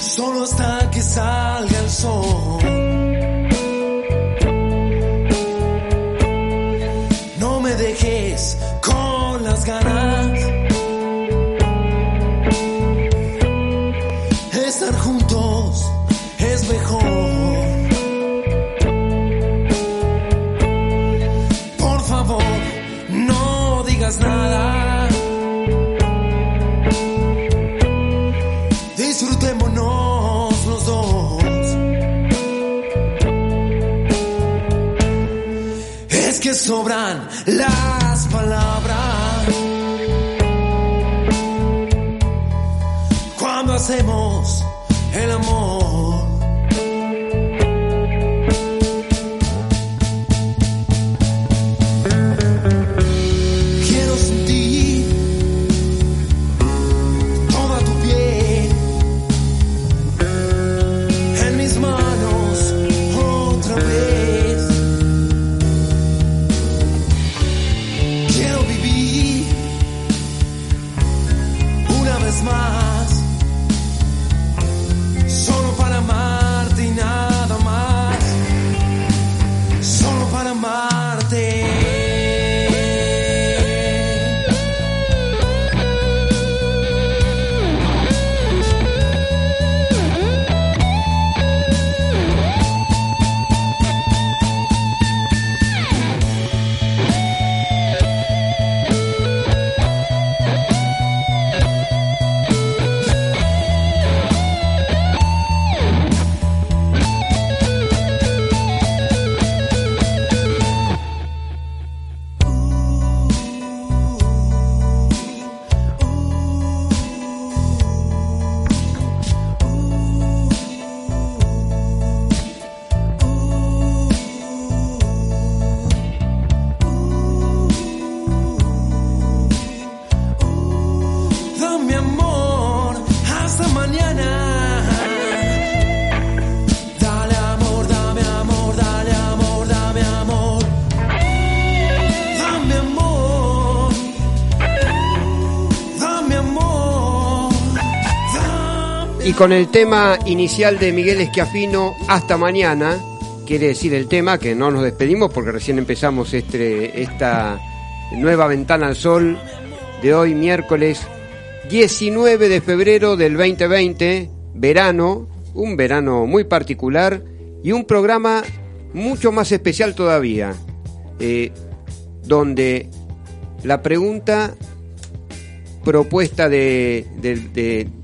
Solo hasta que salga el sol. Sobran las palabras cuando hacemos el amor. Con el tema inicial de Miguel Esquiafino, Hasta mañana, quiere decir el tema que no nos despedimos porque recién empezamos este, esta nueva ventana al sol de hoy, miércoles 19 de febrero del 2020, verano, un verano muy particular y un programa mucho más especial todavía, eh, donde la pregunta propuesta de,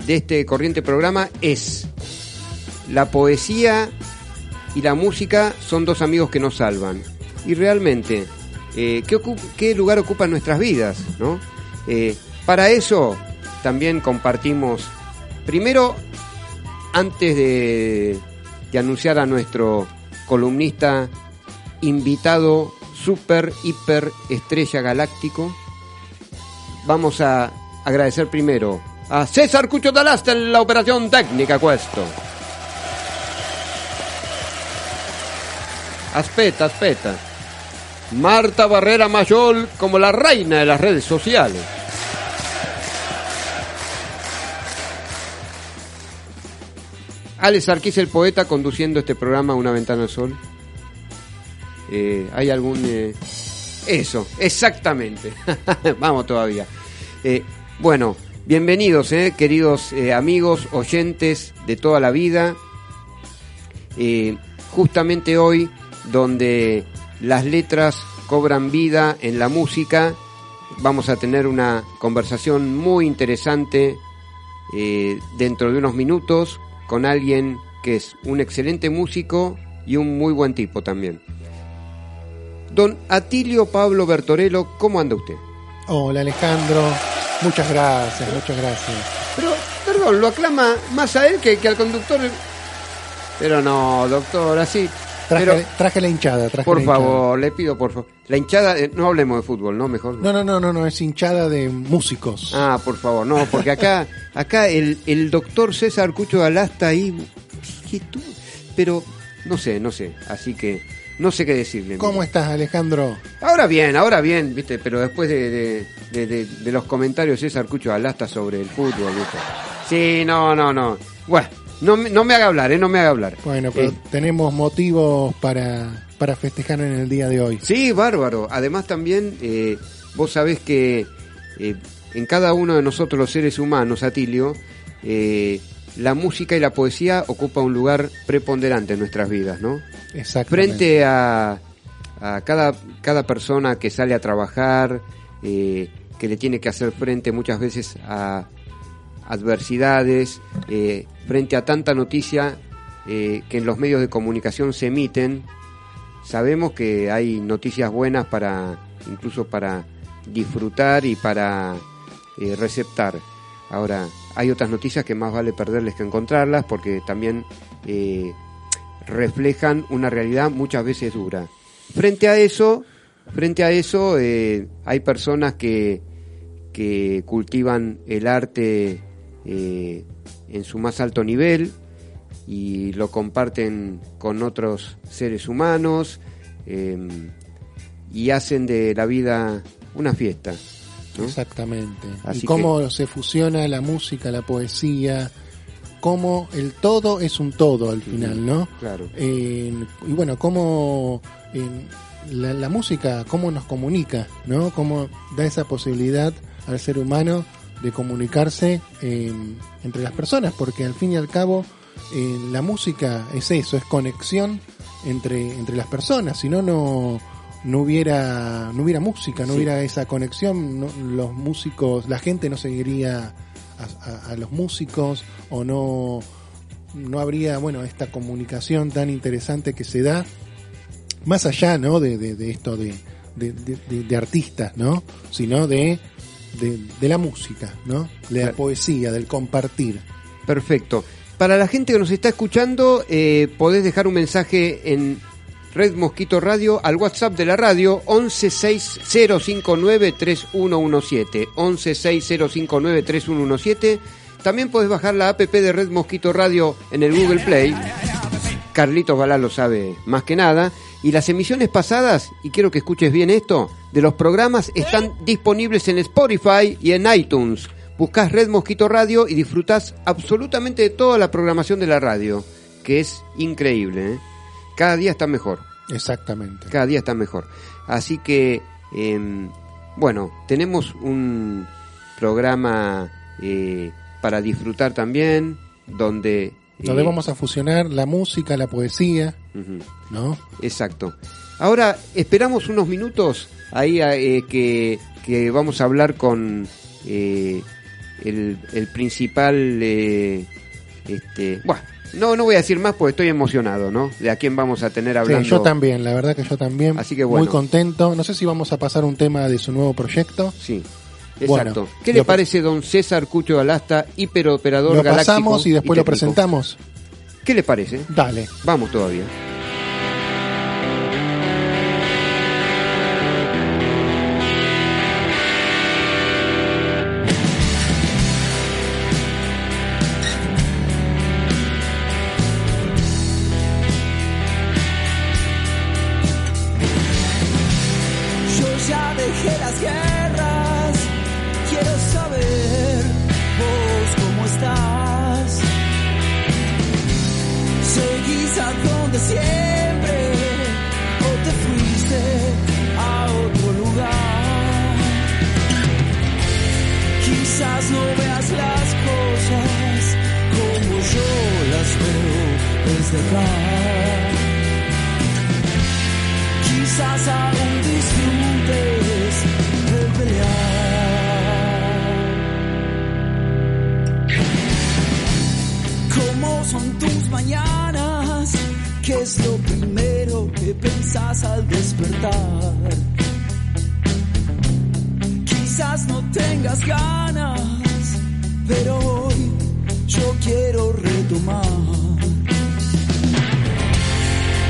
este corriente programa es la poesía y la música son dos amigos que nos salvan. Y realmente, eh, ¿qué, lugar ocupan nuestras vidas? ¿no? Eh, para eso también compartimos, primero, antes de anunciar a nuestro columnista invitado, super, hiper, estrella galáctico, vamos a agradecer primero a César Cucho Dalasta en la operación técnica questo. Aspeta, aspeta. Marta Barrera Mayol como la reina de las redes sociales. Alex Arquís, el poeta, conduciendo este programa Una Ventana al Sol. Eh, ¿Hay algún...? eh, Eso, exactamente. Vamos todavía. Eh, bueno, bienvenidos, eh, queridos eh, amigos, oyentes de toda la vida. Eh, justamente hoy, donde las letras cobran vida en la música, vamos a tener una conversación muy interesante eh, dentro de unos minutos con alguien que es un excelente músico y un muy buen tipo también. Don Atilio Pablo Bertorello, ¿cómo anda usted? Hola Alejandro, muchas gracias, muchas gracias. Pero, perdón, lo aclama más a él que, que al conductor. Pero no, doctor, así. Traje, Pero, traje la hinchada, traje por la hinchada. favor, le pido por favor. La hinchada, eh, no hablemos de fútbol, ¿no? Mejor. No, no, no, no, no, es hinchada de músicos. Ah, por favor, no, porque acá, acá el, el doctor César Cucho Alasta ahí, pero no sé, no sé, así que no sé qué decirle. ¿Cómo estás, Alejandro? Ahora bien, ahora bien, viste, pero después de, de, de- de- de los comentarios César Cucho Alasta sobre el fútbol, viste. Sí, no, no, no. Bueno, no, me- no me haga hablar, eh, no me haga hablar. Bueno, pero Eh, tenemos motivos para, para festejar en el día de hoy. Sí, bárbaro. Además también, eh, vos sabés que eh, en cada uno de nosotros los seres humanos, Atilio, eh, la música y la poesía ocupa un lugar preponderante en nuestras vidas, ¿no? Frente a, a cada, cada persona que sale a trabajar, eh, que le tiene que hacer frente muchas veces a adversidades, eh, frente a tanta noticia eh, que en los medios de comunicación se emiten, sabemos que hay noticias buenas para incluso para disfrutar y para receptar. Ahora, hay otras noticias que más vale perderles que encontrarlas porque también eh, reflejan una realidad muchas veces dura. Frente a eso, frente a eso, eh, hay personas que, que cultivan el arte eh, en su más alto nivel y lo comparten con otros seres humanos eh, y hacen de la vida una fiesta. ¿No? Exactamente. Así y cómo se fusiona la música, la poesía, cómo el todo es un todo al final, ¿no? Claro. Eh, y bueno, cómo eh, la, la música, cómo nos comunica, ¿no? Cómo da esa posibilidad al ser humano de comunicarse eh, entre las personas, porque al fin y al cabo eh, la música es eso, es conexión entre, entre las personas, si no, no no hubiera no hubiera música, no Sí. hubiera esa conexión, no- los músicos, la gente no seguiría a, a- a los músicos o no no habría bueno esta comunicación tan interesante que se da más allá no de, de- de esto de, de, artistas no sino de, de, la música no de la poesía del compartir. Perfecto. Para la gente que nos está escuchando, eh, podés dejar un mensaje en Red Mosquito Radio al WhatsApp de la radio 1160593117. 1160593117. También podés bajar la app de Red Mosquito Radio en el Google Play. Carlitos Balá lo sabe más que nada. Y las emisiones pasadas, y quiero que escuches bien esto, de los programas están disponibles en Spotify y en iTunes. Buscás Red Mosquito Radio y disfrutás absolutamente de toda la programación de la radio, que es increíble. ¿eh? Cada día está mejor, exactamente cada día está mejor. Así que, em, bueno, tenemos un programa eh, para disfrutar también, donde... donde eh, vamos a fusionar la música la poesía no Exacto. Ahora esperamos unos minutos ahí eh, que, que vamos a hablar con eh, el, el principal. eh, este, bueno, no, no voy a decir más porque estoy emocionado, ¿no? De a quién vamos a tener hablando. Sí, yo también, la verdad que yo también. Así que bueno. Muy contento. No sé si vamos a pasar un tema de su nuevo proyecto. Sí. Bueno, Exacto. ¿Qué lo- le parece don César Cucho Galasta, hiperoperador Lo galáctico pasamos y después lo presentamos. ¿Qué le parece? Dale. Vamos todavía. ¿Qué es lo primero que pensás al despertar? Quizás no tengas ganas, pero hoy yo quiero retomar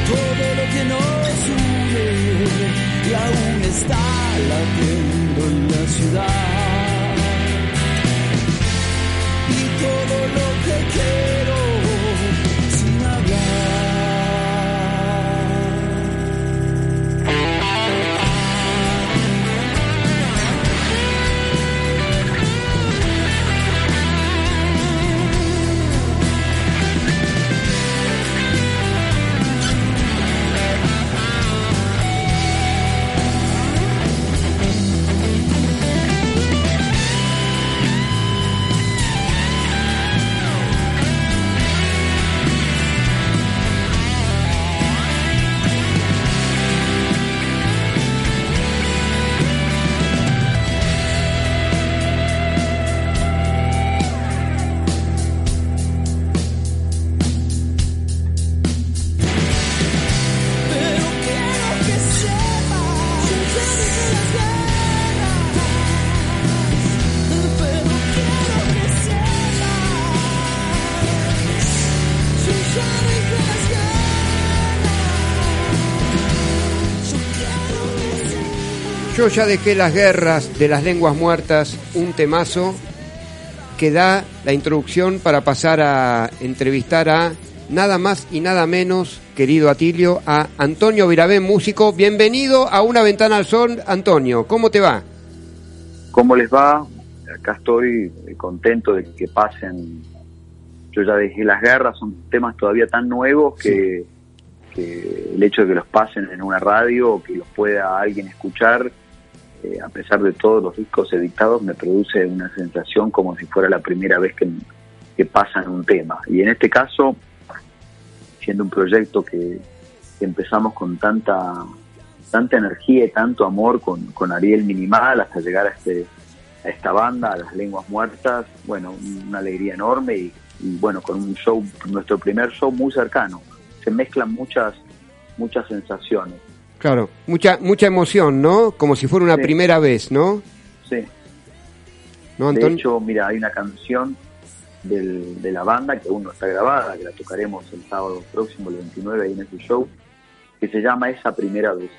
todo lo que nos une y aún está latiendo en la ciudad. Y todo lo que quiero Yo ya dejé las guerras de las lenguas muertas, un temazo que da la introducción para pasar a entrevistar a nada más y nada menos, querido Atilio, a Antonio Virabén, músico. Bienvenido a Una Ventana al Sol, Antonio. ¿Cómo te va? ¿Cómo les va? Acá estoy eh, contento de que pasen. Yo ya dejé las guerras, son temas todavía tan nuevos que, que el hecho de que los pasen en una radio o que los pueda alguien escuchar, a pesar de todos los discos editados, me produce una sensación como si fuera la primera vez que, que pasan un tema. Y en este caso, siendo un proyecto que, que empezamos con tanta tanta energía y tanto amor con, con Ariel Minimal hasta llegar a este a esta banda, a las lenguas muertas, bueno, una alegría enorme y, y bueno, con un show, nuestro primer show muy cercano. Se mezclan muchas, muchas sensaciones. Claro, mucha mucha emoción, ¿no? Como si fuera una Sí. primera vez, ¿no? Sí. ¿No, De Antonio? hecho, mira, hay una canción del- de la banda que aún no está grabada, que la tocaremos el sábado próximo, el 29, ahí en ese show, que se llama Esa Primera Vez.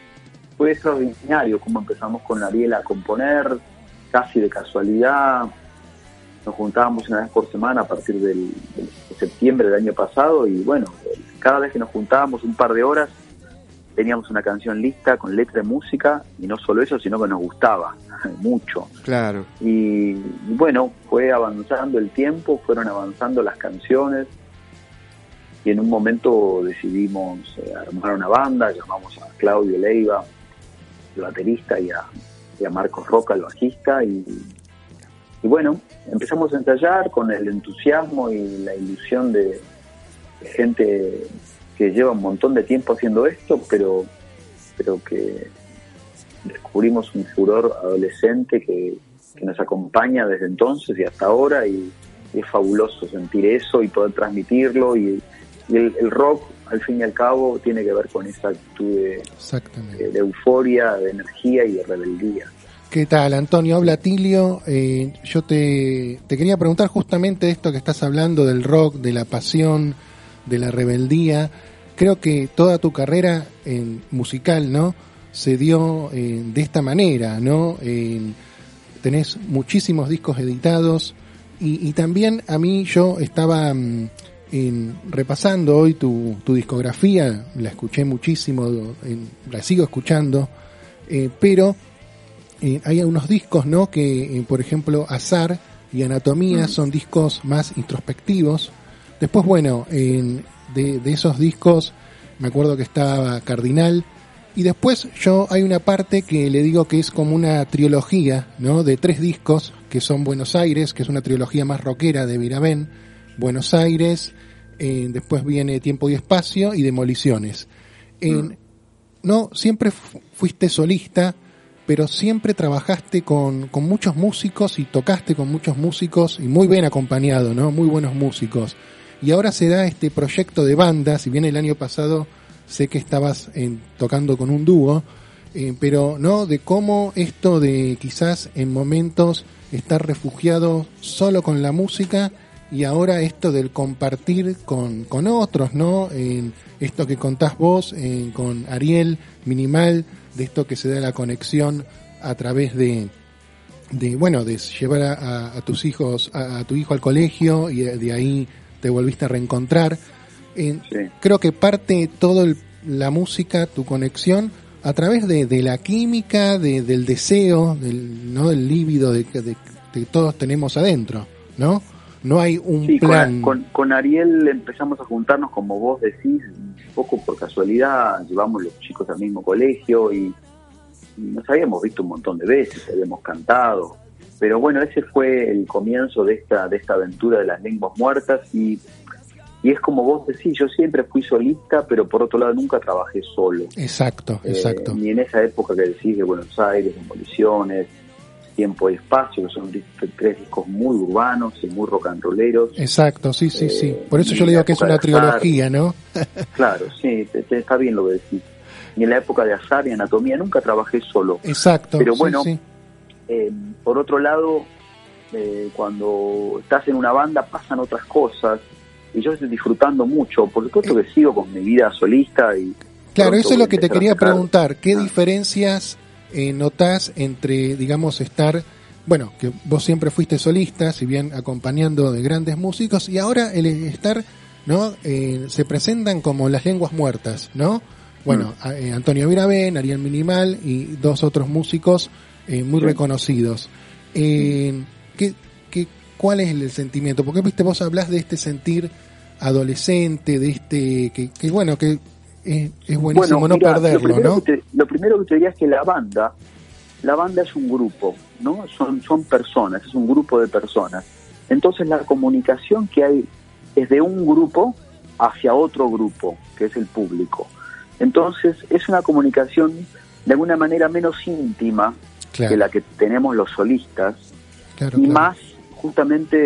Fue extraordinario cómo empezamos con Ariel a componer, casi de casualidad. Nos juntábamos una vez por semana a partir del, del- de septiembre del año pasado y bueno, cada vez que nos juntábamos un par de horas teníamos una canción lista con letra y música y no solo eso, sino que nos gustaba mucho. Claro. Y, y bueno, fue avanzando el tiempo, fueron avanzando las canciones y en un momento decidimos eh, armar una banda, llamamos a Claudio Leiva, el baterista, y a, y a Marcos Roca, el bajista, y, y bueno, empezamos a ensayar con el entusiasmo y la ilusión de, de gente que lleva un montón de tiempo haciendo esto, pero, pero que descubrimos un furor adolescente que, que nos acompaña desde entonces y hasta ahora y, y es fabuloso sentir eso y poder transmitirlo y, y el, el rock al fin y al cabo tiene que ver con esa actitud de- de euforia, de energía y de rebeldía. ¿Qué tal, Antonio? Habla Tilio. Eh, yo te, te quería preguntar justamente esto que estás hablando del rock, de la pasión, de la rebeldía. Creo que toda tu carrera en musical, ¿no? Se dio eh, de esta manera, ¿no? En- tenés muchísimos discos editados y, y también a mí yo estaba mm, en- repasando hoy tu, tu discografía, la escuché muchísimo, en- la sigo escuchando, eh, pero eh, hay algunos discos, ¿no? Que, eh, por ejemplo, Azar y Anatomía son discos más introspectivos. Después, bueno, en- de, de esos discos me acuerdo que estaba Cardinal. Y después yo hay una parte que le digo que es como una trilogía, ¿no? De tres discos, que son Buenos Aires, que es una trilogía más rockera de Virabén, Buenos Aires, eh, después viene Tiempo y Espacio y Demoliciones. En- no, siempre fu- fuiste solista, pero siempre trabajaste con, con muchos músicos y tocaste con muchos músicos y muy bien acompañado, ¿no? Muy buenos músicos. Y ahora se da este proyecto de banda, si bien el año pasado sé que estabas en- tocando con un dúo, eh, pero no de cómo esto de quizás en momentos estar refugiado solo con la música y ahora esto del compartir con, con otros, ¿no? En esto que contás vos en- con Ariel, Minimal, de esto que se da la conexión a través de, de bueno, de llevar a, a- tus hijos, a, tu hijo al colegio y de ahí te volviste a reencontrar. En- Sí. Creo que parte todo el- la música, tu conexión, a través de, de la química, de, del deseo, del, ¿no? del líbido de, que- de, que todos tenemos adentro, ¿no? No hay un Sí, plan. con, con Ariel empezamos a juntarnos, como vos decís, un poco por casualidad, llevamos los chicos al mismo colegio y nos habíamos visto un montón de veces, habíamos cantado, pero bueno, ese fue el comienzo de esta, de esta aventura de las lenguas muertas y, y es como vos decís, yo siempre fui solista, pero por otro lado nunca trabajé solo. Exacto, Eh, exacto. ni en esa época que decís de Buenos Aires, Demoliciones, Tiempo y Espacio, que son tres discos muy urbanos y muy rock and rolleros. Exacto, sí, sí, sí. eh, Por eso yo le digo que es una trilogía, ¿no? Claro, sí, está bien lo que decís. Y en la época de azar y anatomía nunca trabajé solo. Exacto. Pero sí, bueno, sí. Eh, por otro lado, eh, cuando estás en una banda pasan otras cosas y yo estoy disfrutando mucho. Por supuesto que sigo con mi vida solista y... Claro, eso es lo que te quería preguntar. ¿Qué Ah. diferencias eh, notás entre, digamos, estar, bueno, que vos siempre fuiste solista, si bien acompañando de grandes músicos, y ahora el estar, ¿no? Eh, se presentan como las lenguas muertas, ¿no? Bueno, Mm. a- eh, Antonio Virabén, Ariel Minimal y dos otros músicos eh, muy Sí. reconocidos. Eh, ¿qué, qué, ¿Cuál es el sentimiento? Porque, viste, vos hablás de este sentir adolescente, de este, que, que bueno, que es, es buenísimo no mira, perderlo, lo primero ¿no? Que te, lo primero que te diría es que la banda, la banda es un grupo, ¿no? Son, son personas, es un grupo de personas. Entonces la comunicación que hay es de un grupo hacia otro grupo, que es el público. Entonces es una comunicación de alguna manera menos íntima Claro, que la que tenemos los solistas claro, y claro. más justamente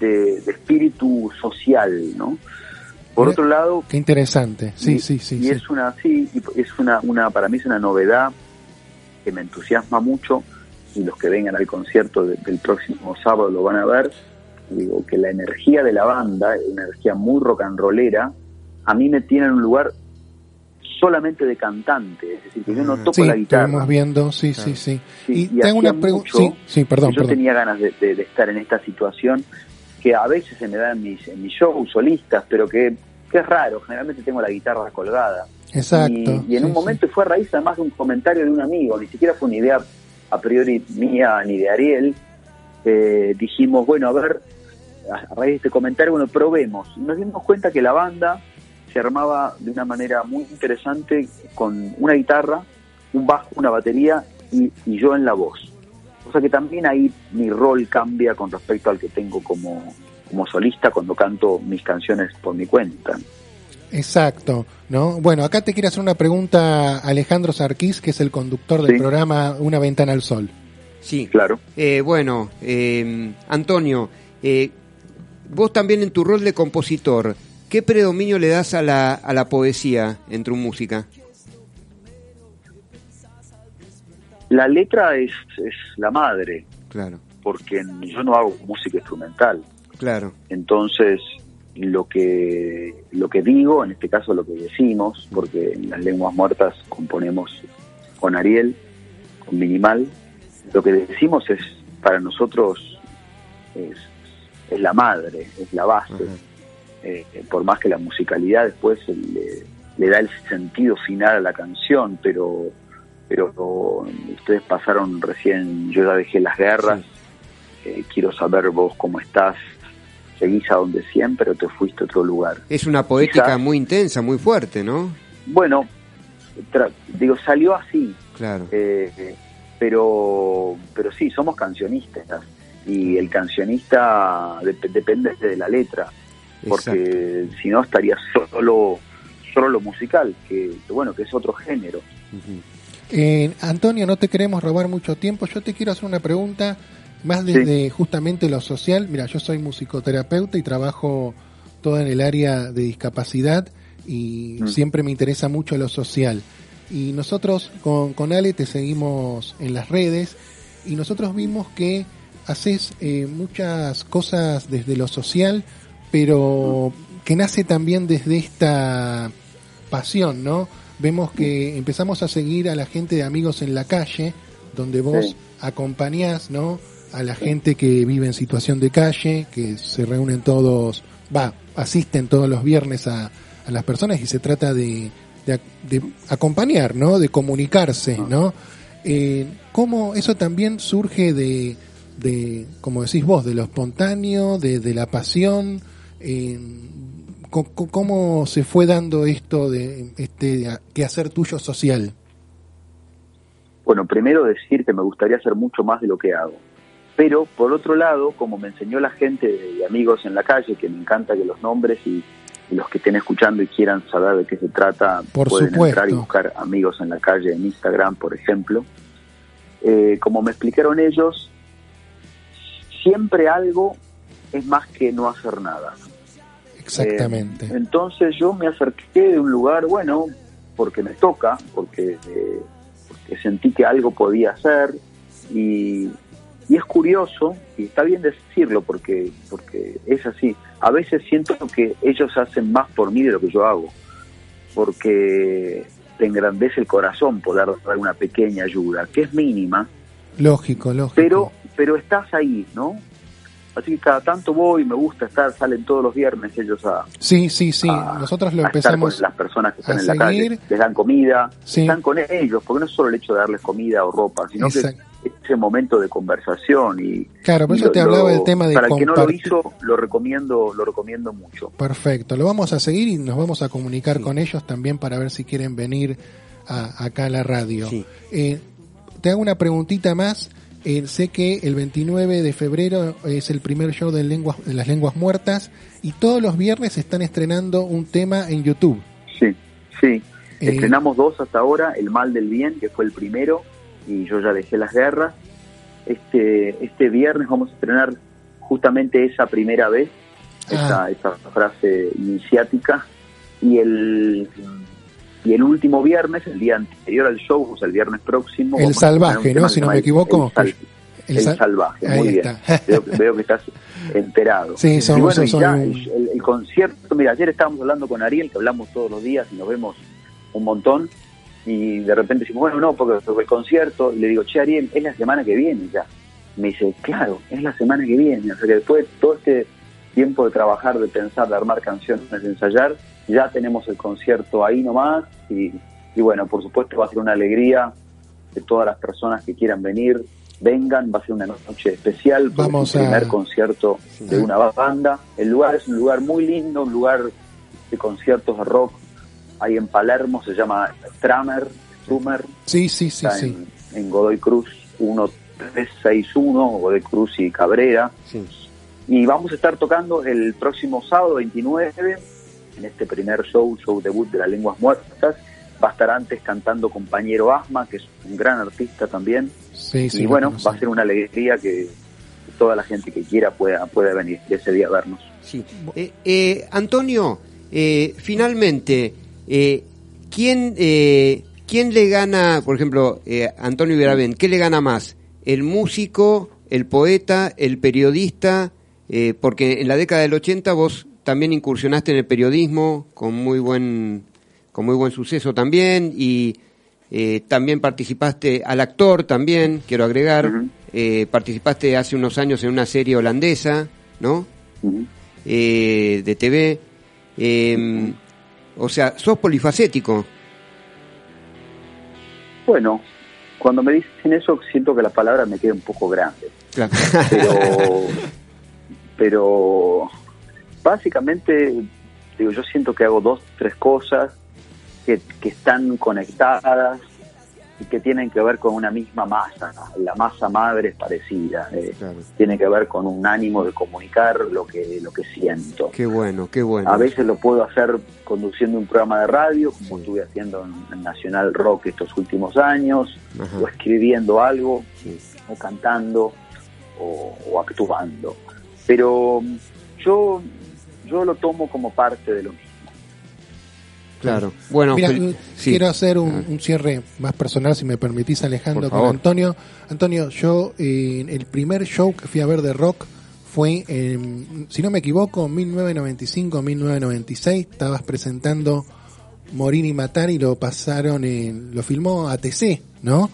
de, de espíritu social, ¿no? Por Mira, otro lado, Qué interesante, sí, y, sí, sí. y sí. es una, sí, es una, una, para mí es una novedad que me entusiasma mucho y los que vengan al concierto de- del próximo sábado lo van a ver. Digo que la energía de la banda, una energía muy rock and rollera, a mí me tiene en un lugar solamente de cantante, es decir, que yo no toco Sí, la guitarra. estuvimos viendo, sí, Claro. sí, sí. Sí, y y te hago una pregunta. Sí, sí, perdón, yo perdón. tenía ganas de, de- de estar en esta situación que a veces se me da en mis, en mis shows solistas, pero que, que es raro, generalmente tengo la guitarra colgada. Exacto. Y, y en sí, un momento fue a raíz además de un comentario de un amigo, ni siquiera fue una idea a priori mía ni de Ariel. Eh, dijimos, bueno, a ver, a raíz de este comentario, bueno, probemos. Y nos dimos cuenta que la banda se armaba de una manera muy interesante con una guitarra, un bajo, una batería y, y yo en la voz. O sea que también ahí mi rol cambia con respecto al que tengo como, como solista cuando canto mis canciones por mi cuenta. Exacto, ¿no? Bueno, acá te quiero hacer una pregunta a Alejandro Sarquís, que es el conductor del Sí. programa Una Ventana al Sol. Sí. Claro. Eh, bueno, eh, Antonio, eh, vos también en tu rol de compositor, ¿qué predominio le das a la, a la poesía en tu música? La letra es, es la madre, Claro, porque yo no hago música instrumental. claro. Entonces, lo que, lo que digo, en este caso lo que decimos, porque en las lenguas muertas componemos con Ariel, con Minimal, lo que decimos es, para nosotros, es, es la madre, es la base. Ajá. Eh, por más que la musicalidad después le, le da el sentido final a la canción, pero pero ustedes pasaron recién, yo ya dejé las guerras, eh, quiero saber vos cómo estás, seguís a donde siempre o te fuiste a otro lugar. Es una poética Quizás- muy intensa, muy fuerte, ¿no? Bueno, tra- digo, salió así, Claro. eh, pero pero sí, somos cancionistas y el cancionista dep- depende de la letra, porque si no estaría solo solo lo musical, que, que bueno, que es otro género. Eh, Antonio, no te queremos robar mucho tiempo. Yo te quiero hacer una pregunta más desde justamente lo social. Mira, yo soy musicoterapeuta y trabajo todo en el área de discapacidad y Mm. siempre me interesa mucho lo social. Y nosotros con, con Ale te seguimos en las redes y nosotros vimos que haces eh, muchas cosas desde lo social, pero que nace también desde esta pasión, ¿no? Vemos que empezamos a seguir a la gente de Amigos en la Calle, donde vos Sí. acompañás, ¿no? A la gente que vive en situación de calle, que se reúnen todos, va, asisten todos los viernes a, a las personas y se trata de, de, de acompañar, ¿no? De comunicarse, ¿no? Eh, ¿Cómo eso también surge de, de, como decís vos, de lo espontáneo, de, de la pasión? Eh, ¿Cómo se fue dando esto de este quehacer tuyo social? Bueno, primero decir que me gustaría hacer mucho más de lo que hago. Pero, por otro lado, como me enseñó la gente de amigos en la calle, que me encanta que los nombres y, y los que estén escuchando y quieran saber de qué se trata, Por pueden supuesto. entrar y buscar amigos en la calle en Instagram, por ejemplo. Eh, como me explicaron ellos, siempre algo es más que no hacer nada. Exactamente. Eh, entonces yo me acerqué de un lugar, bueno, porque me toca, porque, eh, porque sentí que algo podía hacer y, y es curioso, y está bien decirlo porque, porque es así, a veces siento que ellos hacen más por mí de lo que yo hago, porque te engrandece el corazón poder dar una pequeña ayuda, que es mínima, lógico, lógico. pero pero estás ahí, ¿no? Así que cada tanto voy, me gusta estar, salen todos los viernes ellos a, sí, sí, sí. a- Nosotros lo empezamos. con las personas que están en la calle, les dan comida, Sí. están con ellos, porque no es solo el hecho de darles comida o ropa, sino Exacto. que ese momento de conversación y Claro, por y eso te hablaba del tema de para el que no lo hizo lo recomiendo lo recomiendo mucho Perfecto, lo vamos a seguir y nos vamos a comunicar con ellos también para ver si quieren venir a- acá a la radio. Sí. Eh, te hago una preguntita más. Eh, sé que el 29 de febrero es el primer show de, lenguas, de las lenguas muertas y todos los viernes están estrenando un tema en YouTube. sí sí Eh, estrenamos dos hasta ahora el mal del bien que fue el primero y yo ya dejé las guerras este este viernes vamos a estrenar justamente esa primera vez esa, Ah. esa frase iniciática y el y el último viernes, el día anterior al show, o sea, el viernes próximo. El salvaje, ¿no? Si no me equivoco. El, sal- El el sal- salvaje, Ahí muy bien. Veo, veo que estás enterado. Sí, y somos- bueno, y soy ya, el concierto, mira, ayer estábamos hablando con Ariel, que hablamos todos los días y nos vemos un montón, y de repente decimos, bueno, no, porque, porque el concierto, y le digo, che, Ariel, es la semana que viene ya. Me dice, claro, es la semana que viene. O sea que después de todo este tiempo de trabajar, de pensar, de armar canciones, de ensayar, ya tenemos el concierto ahí nomás, y, y bueno, por supuesto va a ser una alegría que todas las personas que quieran venir vengan, va a ser una noche especial, Vamos es el primer a- concierto de una banda. El lugar es un lugar muy lindo, un lugar de conciertos de rock. Ahí en Palermo se llama Stramer, Strumer, Sí, sí, sí, está sí. en, en Godoy Cruz 1361, Godoy Cruz y Cabrera. Sí. Y vamos a estar tocando el próximo sábado 29, en este primer show, show debut de las lenguas muertas. Va a estar antes cantando compañero Asma, que es un gran artista también. Sí, sí, y bueno, va a ser una alegría que toda la gente que quiera pueda, pueda venir ese día a vernos. Sí. Eh, eh, Antonio, eh, finalmente, ¿quién, ¿quién le gana, por ejemplo, eh, Antonio Viravén, qué le gana más? ¿El músico, el poeta, el periodista? Porque en la década del 80 vos también incursionaste en el periodismo con muy buen, con muy buen suceso también y eh, también participaste al actor también, quiero agregar, eh, participaste hace unos años en una serie holandesa, ¿no? Eh, de TV. eh, o sea, sos polifacético. Bueno, cuando me dicen eso siento que la palabra me queda un poco grande. Claro. pero pero básicamente digo yo siento que hago dos tres cosas que, que están conectadas y que tienen que ver con una misma masa la masa madre es parecida eh, Claro. tiene que ver con un ánimo de comunicar lo que lo que siento Qué bueno, qué bueno. a veces lo puedo hacer conduciendo un programa de radio como Sí. estuve haciendo en, en Nacional Rock estos últimos años Ajá. o escribiendo algo Sí. o cantando o, o actuando. Pero yo, yo lo tomo como parte de lo mismo. Claro. Bueno, Mira, mm, sí. quiero hacer un, Ah. un cierre más personal, si me permitís, Alejandro, con. Antonio. Antonio, yo, eh, el primer show que fui a ver de rock fue, en, si no me equivoco, 1995-1996. Estabas presentando Morir y Matar y lo pasaron, en, lo filmó ATC, ¿no?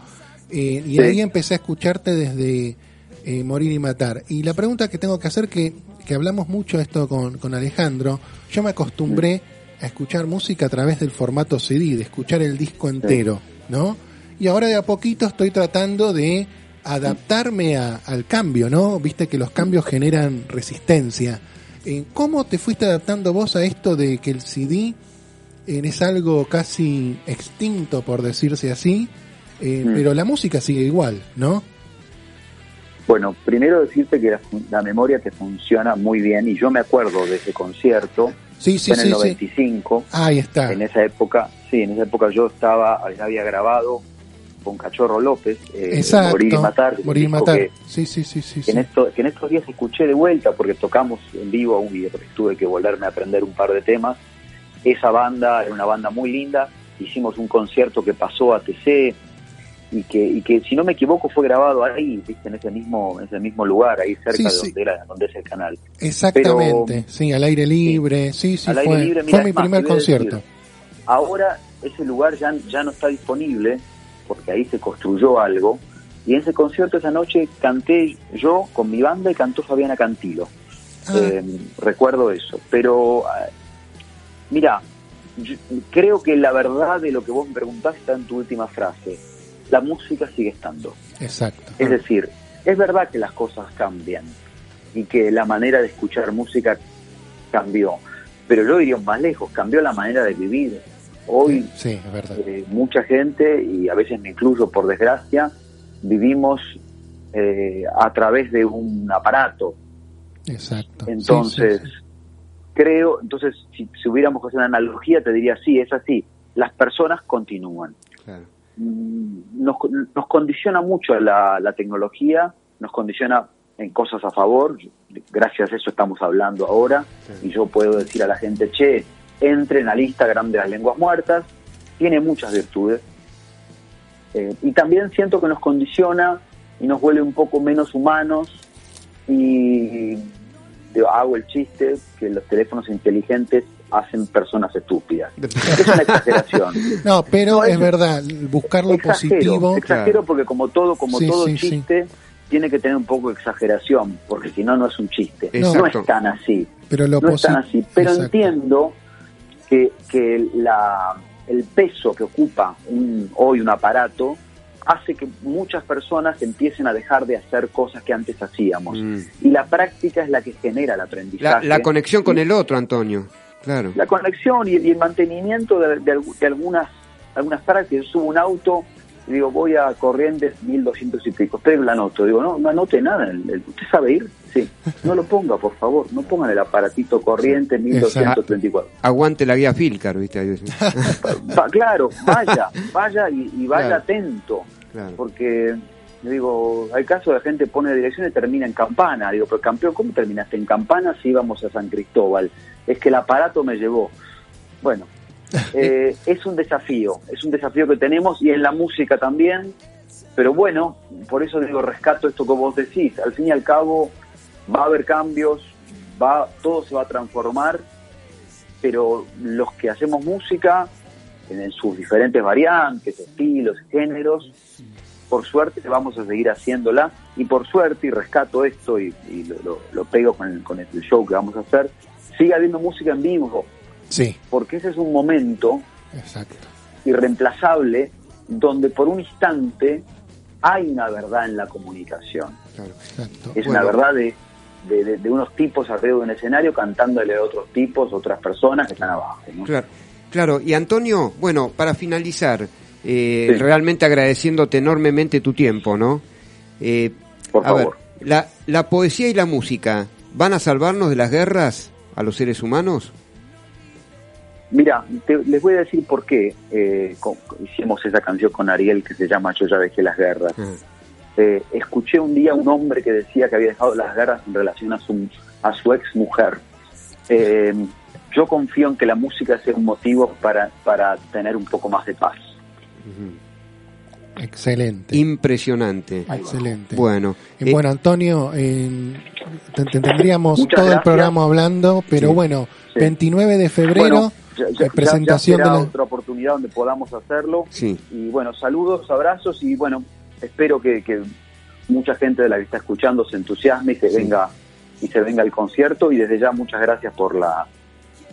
Eh, y Sí. ahí empecé a escucharte desde eh, Morir y Matar. Y la pregunta que tengo que hacer, que, que hablamos mucho esto con, con Alejandro, yo me acostumbré a escuchar música a través del formato CD, de escuchar el disco entero, ¿no? Y ahora de a poquito estoy tratando de adaptarme a- al cambio, ¿no? Viste que los cambios generan resistencia. Eh, ¿Cómo te fuiste adaptando vos a esto de que el CD eh, es algo casi extinto, por decirse así, eh, Mm. pero la música sigue igual, ¿no? Bueno, primero decirte que la, la memoria te funciona muy bien y yo me acuerdo de ese concierto, Sí, sí, en el sí, sí. 95, Ahí está. en esa época, sí, en esa época yo estaba, había grabado con Cachorro López, eh, Exacto. Morir y Matar, Morir y matar. que- Sí, sí, sí, sí. que en, esto- que en estos días escuché de vuelta porque tocamos en vivo un video, porque tuve que volverme a aprender un par de temas. Esa banda era una banda muy linda, hicimos un concierto que pasó a TC y que, y que si no me equivoco fue grabado ahí, ¿viste? en ese mismo, en ese mismo lugar, ahí cerca Sí, de sí. donde, era, donde es el canal. Exactamente. sí, al aire libre. Sí, sí, fue, libre, fue mira, mi más, primer decir, concierto. Ahora ese lugar ya, ya no está disponible porque ahí se construyó algo y en ese concierto esa noche canté yo con mi banda y cantó Fabiana Cantilo. Ah, Eh, recuerdo eso. Pero, ah, mira, yo creo que la verdad de lo que vos me preguntaste está en tu última frase. La música sigue estando. exacto. Es decir, es verdad que las cosas cambian y que la manera de escuchar música cambió. Pero yo iría más lejos, cambió la manera de vivir. Hoy Sí, es verdad. eh, mucha gente, y a veces me incluyo por desgracia, vivimos eh, a través de un aparato, Exacto. Sí, entonces, sí, sí. creo, entonces, si, si hubiéramos que hacer una analogía, te diría, sí, es así, las personas continúan. Claro. Nos, nos condiciona mucho la, la tecnología, nos condiciona en cosas a favor, gracias a eso estamos hablando ahora, Sí. y yo puedo decir a la gente, che, entren al Instagram de las lenguas muertas, tiene muchas virtudes, Eh, y también siento que nos condiciona y nos vuelve un poco menos humanos. Y digo, hago el chiste que los teléfonos inteligentes hacen personas estúpidas. Es una exageración. No, pero No, es verdad, buscar lo exagero, positivo. exagero Claro. porque como todo, como Sí, todo sí, sí. chiste, tiene que tener un poco de exageración, porque si no, no es un chiste. No. Es tan así. Pero lo no es tan así. Pero entiendo que, que la, el peso que ocupa un, hoy un aparato hace que muchas personas empiecen a dejar de hacer cosas que antes hacíamos. Mm. Y la práctica es la que genera el La, aprendizaje. la conexión con el otro, Antonio. Claro. La conexión y, y el mantenimiento de, de algu- de algunas, algunas prácticas. Yo subo un auto y digo, voy a Corrientes 1200 y pico. Pero la anoto. Digo, no, no anote nada. El- el- ¿Usted sabe ir? Sí. No lo ponga, por favor. No pongan el aparatito Corrientes 1234. Aguante la guía Filcar, ¿viste? Va- claro, vaya, vaya y, y vaya Claro. atento. Claro. Porque, yo digo, hay casos de gente pone dirección y termina en Campana. Digo, pero campeón, ¿cómo terminaste en Campana si íbamos a San Cristóbal? Es que el aparato me llevó. Bueno, eh, es un desafío, es un desafío que tenemos y en la música también. Pero bueno, por eso digo, rescato esto que vos decís. Al fin y al cabo, va a haber cambios, va, todo se va a transformar, pero los que hacemos música, en, en sus diferentes variantes, estilos, géneros, por suerte vamos a seguir haciéndola y por suerte, y rescato esto y, y lo, lo- lo pego con el, con el show que vamos a hacer, sigue habiendo música en vivo, Sí, porque ese es un momento exacto. irreemplazable donde por un instante hay una verdad en la comunicación. claro. exacto. Es Bueno. una verdad de, de- unos tipos arriba de un escenario cantándole a otros tipos, otras personas que están abajo. ¿no? Claro, claro. Y Antonio, bueno, para finalizar, eh, Sí. realmente agradeciéndote enormemente tu tiempo, ¿no? Eh, Por a favor. ver, la, ¿la poesía y la música van a salvarnos de las guerras a los seres humanos? Mira, te- les voy a decir por qué eh, hicimos esa canción con Ariel que se llama Yo ya dejé las guerras. Ah, Eh, escuché un día un hombre que decía que había dejado las guerras en relación a su, a su ex mujer. Eh, yo confío en que la música sea un motivo para, para tener un poco más de paz. Excelente. Impresionante. Excelente. Bueno, Eh, eh, bueno, Antonio, eh, te, te tendríamos todo el programa hablando, pero Sí. bueno, Sí. 29 de febrero, Bueno, ya, ya- eh, presentación ya de la... otra oportunidad donde podamos hacerlo. sí. Y bueno, saludos, abrazos y bueno, espero que, que mucha gente de la que está escuchando se entusiasme y se venga y se venga al concierto y desde ya muchas gracias por la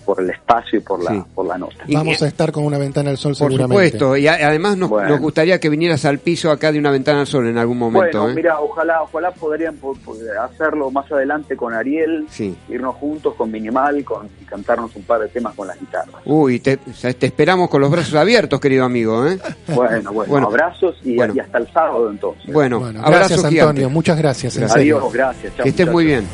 por el espacio y por la Sí. por la nota. Vamos a estar con una ventana al sol Por seguramente. supuesto, y a- además nos, Bueno. nos gustaría que vinieras al piso acá de una ventana al sol en algún momento. bueno, ¿eh? mira, ojalá ojalá podrían po- po- hacerlo más adelante con Ariel, Sí. irnos juntos con Minimal, con y cantarnos un par de temas con las guitarras. Uy, te, te esperamos con los brazos abiertos, querido amigo. ¿eh? Bueno, bueno, Bueno. abrazos y, Bueno. y hasta el sábado entonces. Bueno, Bueno, abrazo gracias. Antonio, muchas gracias. en serio. Adiós, gracias. chao, Que estés muy bien.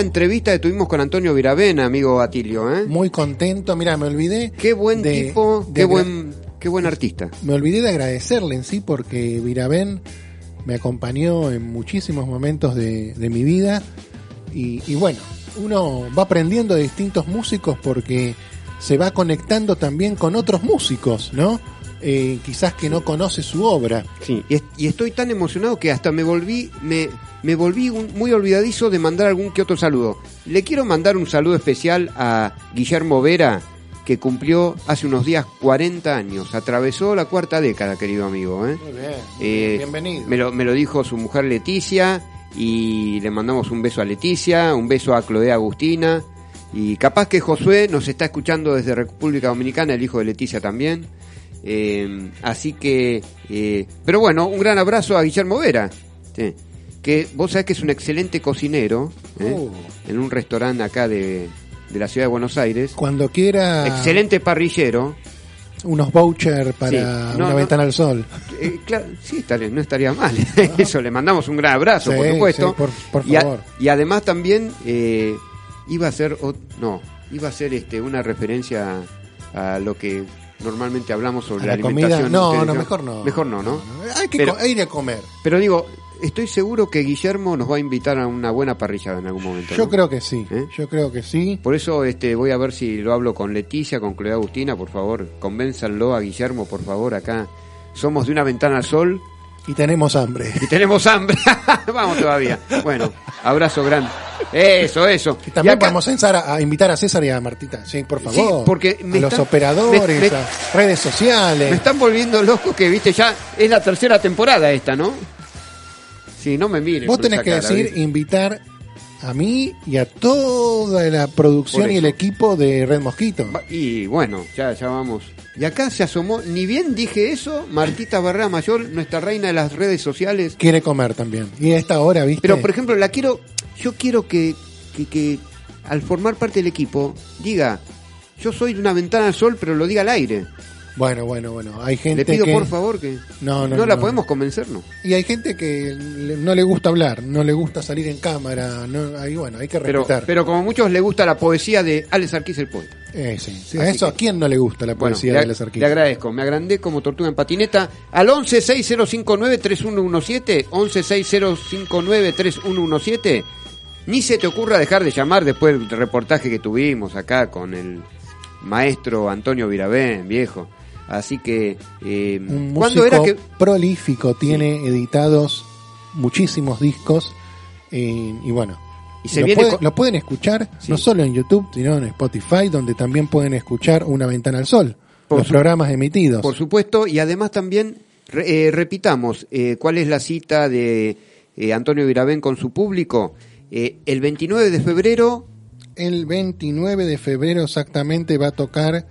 Linda entrevista que tuvimos con Antonio Viravena, amigo Atilio. ¿eh? Muy contento, mira, me olvidé. Qué buen de- tipo, de qué buen, qué buen artista. Me olvidé de agradecerle en sí porque Virabén me acompañó en muchísimos momentos de, de mi vida y, y bueno, uno va aprendiendo de distintos músicos porque se va conectando también con otros músicos, ¿no? Eh, quizás que no conoce su obra. Sí, y, est- y estoy tan emocionado que hasta me volví, me, me volví un- muy olvidadizo de mandar algún que otro saludo. Le quiero mandar un saludo especial a Guillermo Vera, que cumplió hace unos días 40 años. Atravesó la cuarta década, querido amigo. ¿eh? Muy bien, Eh, bienvenido. Me lo, me lo dijo su mujer Leticia y le mandamos un beso a Leticia, un beso a Cloé Agustina y capaz que Josué nos está escuchando desde República Dominicana, el hijo de Leticia también. Eh, así que, eh, pero bueno, un gran abrazo a Guillermo Vera, sí, que vos sabés que es un excelente cocinero ¿eh? Oh. en un restaurante acá de, de la ciudad de Buenos Aires, Cuando quiera, excelente parrillero unos vouchers para Sí. No, una no. ventana al sol. Eh, claro, sí, estaría- no estaría mal. Eso, le mandamos un gran abrazo, Sí, por supuesto. sí, por- por y, a- favor. y además también iba a ser, no, iba a ser este, una referencia a lo que normalmente hablamos sobre ¿A la, alimentación. No, no, mejor no. Mejor no, ¿no? Hay que Pero- ir a comer. Pero digo, estoy seguro que Guillermo nos va a invitar a una buena parrillada en algún momento. Yo ¿no? creo que sí. ¿Eh? Yo creo que sí. Por eso este, voy a ver si lo hablo con Leticia, con Clea Agustina, por favor, convénzanlo a Guillermo, por favor, acá. Somos de una ventana al sol Y tenemos hambre. y tenemos hambre. Vamos todavía. Bueno, abrazo grande. Eso, eso. Y también Y acá- podemos a, a invitar a César y a Martita. Sí, por favor. Sí, porque me a los operadores, me- me- a redes sociales. Me están volviendo loco que, viste, ya es la tercera temporada esta, ¿no? Sí, no me mires. Vos tenés que cara, decir, ¿viste? invitar a mí y a toda la producción y el equipo de Red Mosquito. Y bueno, ya, ya vamos. Y acá se asomó, ni bien dije eso, Martita Barrera Mayor, nuestra reina de las redes sociales. Quiere comer también. Y a esta hora, ¿viste? Pero, por ejemplo, la quiero, yo quiero que, que, que al formar parte del equipo diga, yo soy de una ventana al sol, pero lo diga al aire. Bueno, bueno, bueno. Hay gente Le pido que... por favor que No, no, la no. podemos convencer, ¿no? Y hay gente que no le gusta hablar, no le gusta salir en cámara. No, ahí, bueno, hay que respetar. pero como a muchos le gusta la poesía de Alex Arquís el poeta. Eh, sí, A eso, que- ¿a quién no le gusta la Bueno, poesía le, de las le agradezco, me agrandé como tortuga en patineta al 11 6059 3117, 11 6059 3117. Ni se te ocurra dejar de llamar después del reportaje que tuvimos acá con el maestro Antonio Virabén, viejo. Así que eh, Un ¿cuándo músico era que prolífico, tiene editados muchísimos discos. eh, y bueno, Y se lo, viene puede- con- lo pueden escuchar Sí. no solo en YouTube, sino en Spotify, donde también pueden escuchar Una Ventana al Sol, Por los su- programas emitidos. Por supuesto, y además también re- eh, repitamos eh, cuál es la cita de eh, Antonio Virabén con su público. Eh, el 29 de febrero El 29 de febrero exactamente va a tocar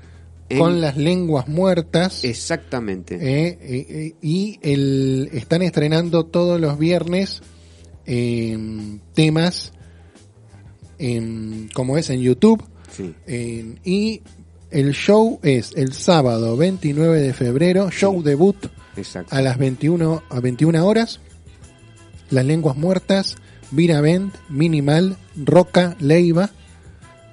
En- con las lenguas muertas. Exactamente. eh, eh, y el, están estrenando todos los viernes eh, temas en, como es en YouTube. Sí. Eh, y el show es el sábado 29 de febrero, show debut Exacto. a las 21, a 21 horas. Las lenguas muertas, Viravent, Minimal, Roca, Leiva,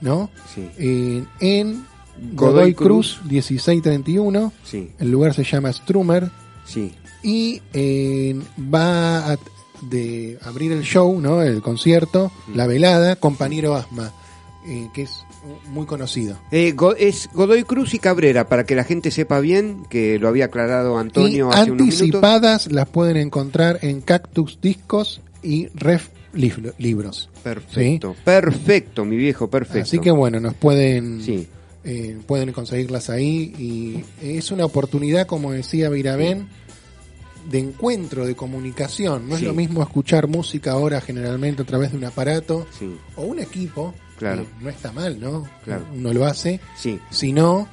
¿no? Sí. Eh, en Godoy Godoy Cruz. Cruz 1631. Sí, El lugar se llama Strumer sí. y eh, va a de abrir el show, ¿no? El concierto, Mm. la velada, compañero Asma, eh, que es muy conocido. Eh, es Godoy Cruz y Cabrera, para que la gente sepa bien, que lo había aclarado Antonio y hace unos anticipadas las pueden encontrar en Cactus Discos y Ref Lib- Libros. Perfecto, perfecto, mi viejo, perfecto. Así que bueno, nos pueden Sí, eh, pueden conseguirlas ahí y es una oportunidad, como decía Virabén, de encuentro, de comunicación. No Sí. es lo mismo escuchar música ahora generalmente a través de un aparato o un equipo, Claro. no está mal, ¿no? Claro. Uno lo hace, sí. sino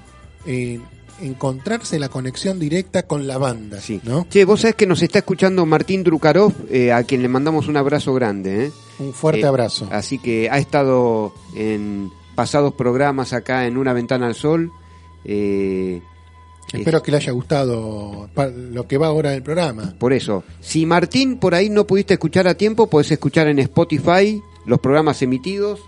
eh, encontrarse la conexión directa con la banda, Sí. ¿no? Che, vos sabés que nos está escuchando Martín Drukarov, eh, a quien le mandamos un abrazo grande. ¿eh? Un fuerte Eh, abrazo. Así que ha estado en pasados programas acá en Una Ventana al Sol. Espero que le haya gustado lo que va ahora del programa. Por eso, si Martín por ahí no pudiste escuchar a tiempo, podés escuchar en Spotify los programas emitidos.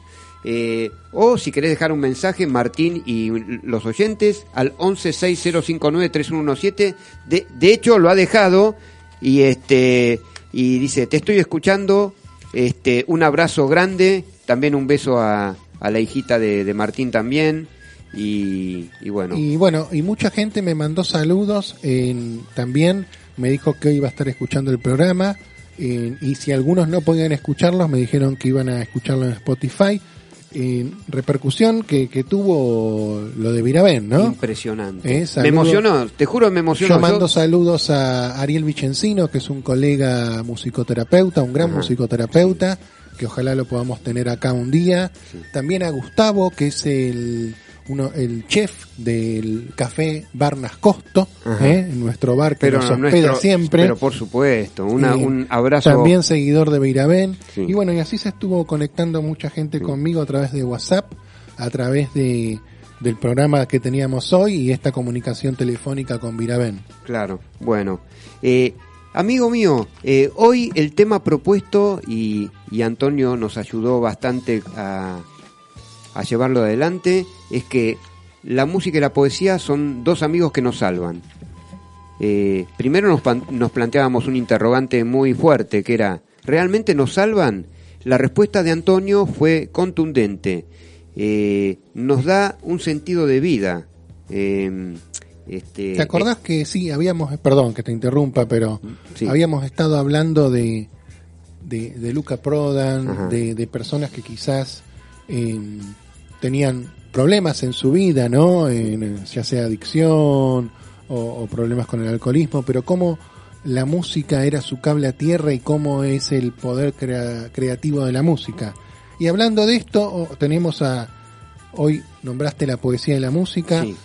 Eh, o si querés dejar un mensaje, Martín y los oyentes, al 1160593117. De, de hecho, lo ha dejado y este y dice, te estoy escuchando, este un abrazo grande, también un beso a, a la hijita de, de Martín también. Y, y bueno, Y bueno, y mucha gente me mandó saludos, en- también me dijo que hoy iba a estar escuchando el programa, en- y si algunos no podían escucharlos, me dijeron que iban a escucharlo en Spotify. En repercusión que, que tuvo lo de Virabén, ¿no? impresionante. Eh, me emocionó, te juro me emocionó. Yo mando saludos a Ariel Vicencino, que es un colega musicoterapeuta, un gran Ajá. musicoterapeuta, que ojalá lo podamos tener acá un día. Sí. También a Gustavo, que es el, uno, el chef del café Barnas Costo. ¿eh? nuestro bar que pero nos hospeda nuestro- siempre. Pero por supuesto, una- un abrazo. También seguidor de Beirabén. Sí. Y bueno, y así se estuvo conectando mucha gente conmigo a través de WhatsApp, a través de, del programa que teníamos hoy y esta comunicación telefónica con Virabén. Claro, bueno. Eh, amigo mío, eh, hoy el tema propuesto, y, y Antonio nos ayudó bastante a, a llevarlo adelante, es que la música y la poesía son dos amigos que nos salvan. Eh, primero nos, planteábamos un interrogante muy fuerte, que era, ¿realmente nos salvan? La respuesta de Antonio fue contundente. Eh, nos da un sentido de vida. Eh, este, ¿Te acordás que sí, habíamos, perdón que te interrumpa, pero Sí. habíamos estado hablando de, de, de Luca Prodan, de, de personas que quizás eh, tenían problemas en su vida, ¿no? En, ya sea adicción o, o problemas con el alcoholismo, pero cómo la música era su cable a tierra y cómo es el poder crea- creativo de la música. Y hablando de esto, tenemos a, hoy nombraste la poesía y la música, Sí,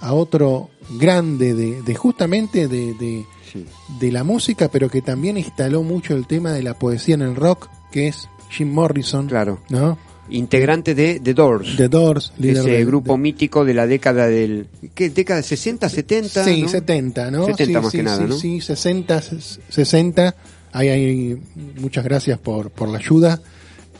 a otro grande de, de justamente de, de, sí. de la música, pero que también instaló mucho el tema de la poesía en el rock, que es Jim Morrison, Claro. ¿no? Integrante de The Doors. The Doors, líder ese de- grupo de- mítico de la década del... ¿Qué? ¿Década 60, 70? Sí, ¿no? 70, ¿no? 70 sí, más sí, que nada, sí, ¿no? Sí, 60, 60. Ahí hay muchas gracias por, por la ayuda.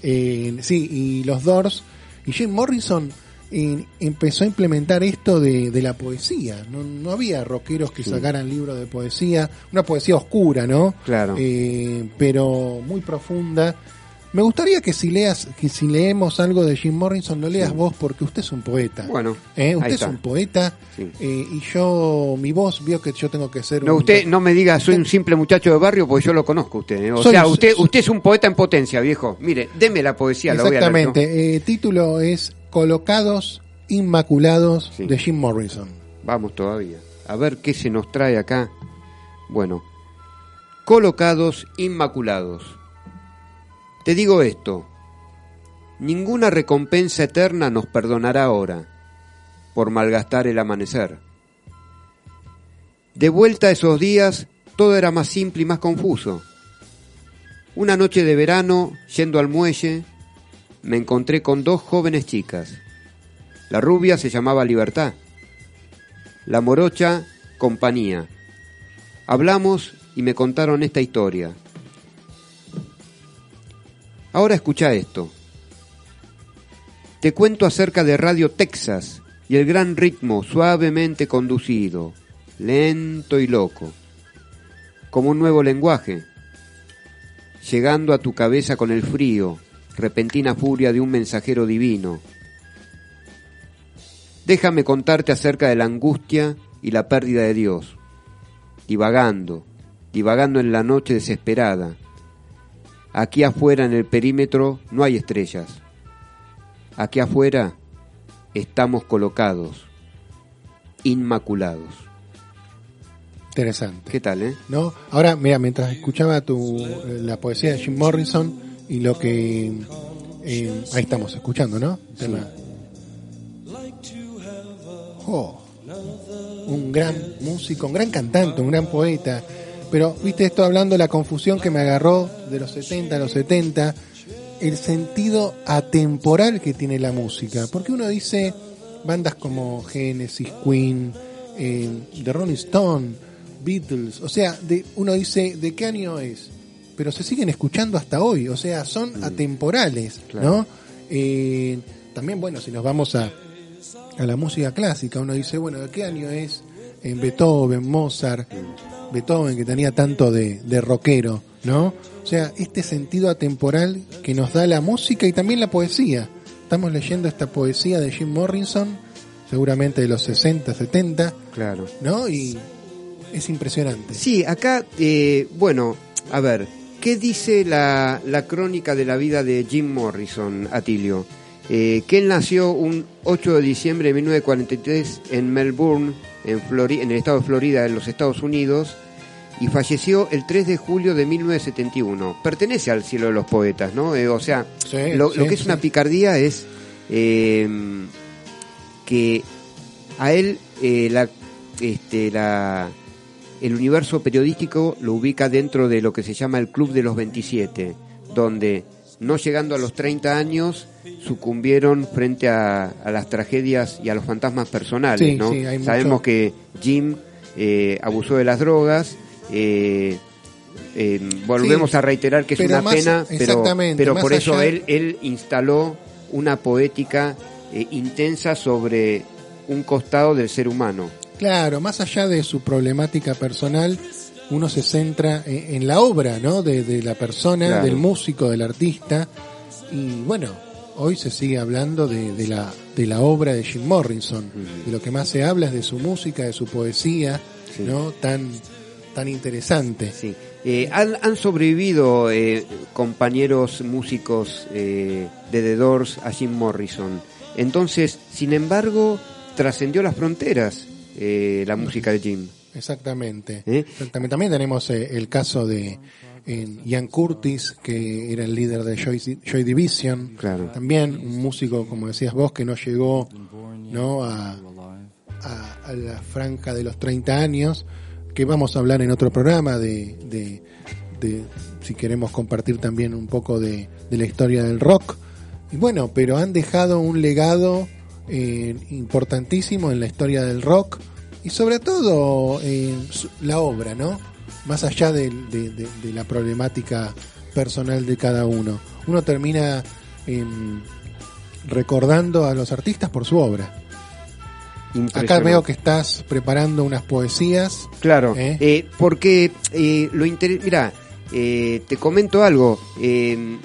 Eh, sí, y los Doors. Y Jim Morrison eh, empezó a implementar esto de, de la poesía. No, no había rockeros que sacaran libros de poesía. Una poesía oscura, ¿no? Claro. Eh, pero muy profunda. Me gustaría que si leas, que si leemos algo de Jim Morrison, lo leas vos porque usted es un poeta. Bueno, Eh, usted es un poeta Sí. eh, y yo, mi voz vio que yo tengo que ser No, un... usted no me diga, soy un simple muchacho de barrio, porque yo lo conozco a usted. ¿eh? O Soy- sea, usted usted es un poeta en potencia, viejo. Mire, deme la poesía, la voy a leer, ¿no? Exactamente. Eh, título es Colocados Inmaculados Sí. de Jim Morrison. Vamos todavía. A ver qué se nos trae acá. Bueno, colocados inmaculados. Te digo esto, ninguna recompensa eterna nos perdonará ahora por malgastar el amanecer. De vuelta a esos días, todo era más simple y más confuso. Una noche de verano, yendo al muelle, me encontré con dos jóvenes chicas. La rubia se llamaba Libertad la morocha, compañía. Hablamos y me contaron esta historia. Ahora escucha esto. Te cuento acerca de Radio Texas y el gran ritmo suavemente conducido, lento y loco, como un nuevo lenguaje, llegando a tu cabeza con el frío, repentina furia de un mensajero divino, Déjame contarte acerca de la angustia y la pérdida de Dios. Divagando, divagando en la noche desesperada. Aquí afuera en el perímetro no hay estrellas. Aquí afuera estamos colocados, inmaculados. Interesante. ¿Qué tal, eh? ¿No? Ahora, mira, mientras escuchaba tu, eh, la poesía de Jim Morrison y lo que... eh, ahí estamos escuchando, ¿no? Tema. Oh, un gran músico, un gran cantante, un gran poeta. Pero, viste, esto hablando de la confusión que me agarró de los 70 a los 70, el sentido atemporal que tiene la música. Porque uno dice bandas como Genesis, Queen, eh, The Rolling Stone, Beatles, o sea, de, uno dice, ¿de qué año es? Pero se siguen escuchando hasta hoy, o sea, son atemporales, Claro. ¿no? Eh, también, bueno, si nos vamos a, a la música clásica, uno dice, bueno, ¿de qué año es en Beethoven, Mozart, Beethoven que tenía tanto de, de rockero, ¿no? O sea, este sentido atemporal que nos da la música y también la poesía. Estamos leyendo esta poesía de Jim Morrison, seguramente de los 60, 70, Claro. ¿no? Y es impresionante. Sí, acá, eh, bueno, a ver, ¿qué dice la, la crónica de la vida de Jim Morrison, Atilio? Eh, que él nació un 8 de diciembre de 1943 en Melbourne, en, en el estado de Florida, en los Estados Unidos, y falleció el 3 de julio de 1971. Pertenece al cielo de los poetas, ¿no? Eh, o sea, Sí, lo, sí, lo que es sí. una picardía es eh, que a él eh, la, este, la, el universo periodístico lo ubica dentro de lo que se llama el Club de los 27, donde no llegando a los 30 años, sucumbieron frente a, a las tragedias y a los fantasmas personales. Sí, ¿no? sí, Sabemos mucho- que Jim eh, abusó de las drogas. eh, eh, volvemos Sí, a reiterar que es una más- pena, pero, pero por eso allá- él, él instaló una poética eh, intensa sobre un costado del ser humano. Claro, más allá de su problemática personal, uno se centra en, en la obra, ¿no? De, de la persona, Claro. del músico, del artista. Y bueno, hoy se sigue hablando de, de la, de la obra de Jim Morrison. De lo que más se habla es de su música, de su poesía, Sí. ¿no? Tan, tan interesante. Sí. Eh, han, han sobrevivido eh, compañeros músicos eh, de The Doors a Jim Morrison. Entonces, sin embargo, trascendió las fronteras eh, la música de Jim. Exactamente. Exactamente. También tenemos el caso de eh, Ian Curtis, que era el líder de Joy, Joy Division. Claro. También un músico, como decías vos, que no llegó ¿no? A, a, a la franca de los 30 años, que vamos a hablar en otro programa de, de, de si queremos compartir también un poco de, de la historia del rock. Y bueno, pero han dejado un legado eh, importantísimo en la historia del rock y sobre todo en su- la obra, ¿no? Más allá de, de- de la problemática personal de cada uno. Uno termina em, recordando a los artistas por su obra. Acá veo que estás preparando unas poesías. Claro, ¿Eh? eh, porque eh, lo inter... Mira, eh, te comento algo. Eh,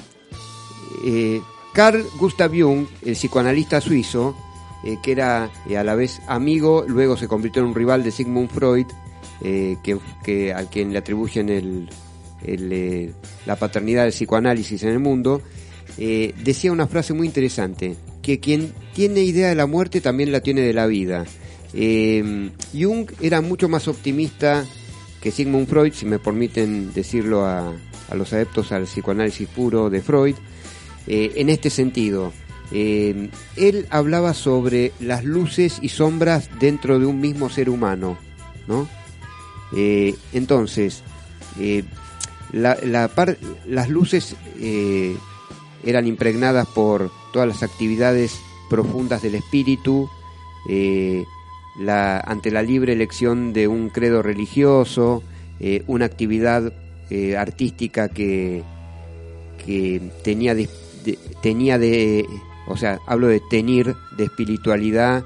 eh, Carl Gustav Jung, el psicoanalista suizo, que era a la vez amigo, luego se convirtió en un rival de Sigmund Freud, eh, que, que- al quien le atribuyen el, eh, la paternidad del psicoanálisis en el mundo, eh, decía una frase muy interesante, que quien tiene idea de la muerte también la tiene de la vida. Jung era mucho más optimista que Sigmund Freud, si me permiten decirlo a, a los adeptos al psicoanálisis puro de Freud, en este sentido. Él hablaba sobre las luces y sombras dentro de un mismo ser humano, ¿no? Eh, entonces, eh, la, la par- las luces eh, eran impregnadas por todas las actividades profundas del espíritu, la, ante la libre elección de un credo religioso, una actividad artística que, que tenía de, tenía de, o sea, hablo de tener de espiritualidad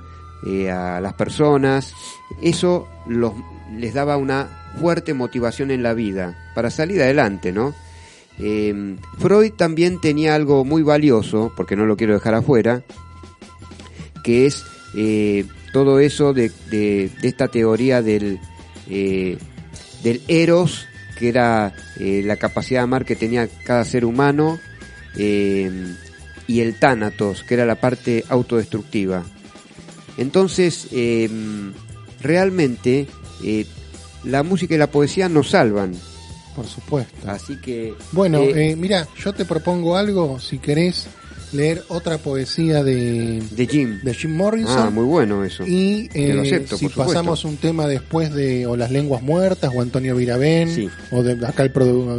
a las personas, eso los, les daba una fuerte motivación en la vida para salir adelante, ¿no? Eh, Freud también tenía algo muy valioso, porque no lo quiero dejar afuera, que es eh, todo eso de, esta teoría del, eh, del eros, que era la capacidad de amar que tenía cada ser humano, y el tánatos, que era la parte autodestructiva. Entonces, realmente, eh, la música y la poesía nos salvan. Por supuesto. Así que... Bueno, eh, eh, mira, yo te propongo algo, si querés leer otra poesía de, de Jim. de Jim Morrison. Ah, muy bueno eso. Y lo eh, acepto, si por pasamos un tema después de o Las Lenguas Muertas o Antonio Virabén, Sí. o de acá el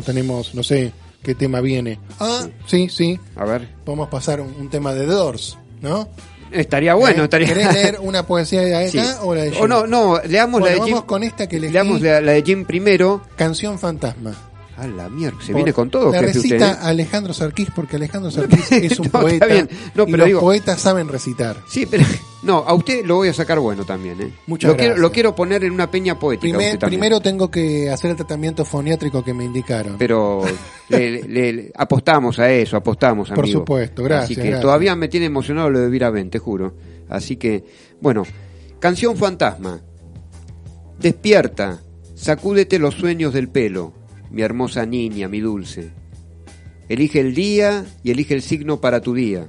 tenemos, no sé qué tema viene. Ah, sí, sí, A ver. podemos pasar un, un tema de Doors, ¿no? Estaría bueno, ¿Eh? estaría... ¿Querés leer una poesía de acá Sí. o la de Jim? O no, no, leamos Bueno, la de vamos Jim. con esta que elegí, Leamos la, la de Jim primero. Canción Fantasma. A la mierda, se Por- viene con todo, La jefe, usted, recita ¿eh? Alejandro Sarquís porque Alejandro Sarquís es un No, está poeta bien. No, y pero los digo- poetas saben recitar. Sí, pero no, a usted lo voy a sacar bueno también, ¿eh? Muchas lo quiero, gracias. lo quiero poner en una peña poética. Primer- primero tengo que hacer el tratamiento foniátrico que me indicaron. Pero le, le- le- apostamos a eso, apostamos, Por amigo. supuesto, gracias, Así que gracias. todavía me tiene emocionado lo de Viraben, te juro. Así que, bueno, canción fantasma. Despierta, sacúdete los sueños del pelo, mi hermosa niña, mi dulce. Elige el día y elige el signo para tu día.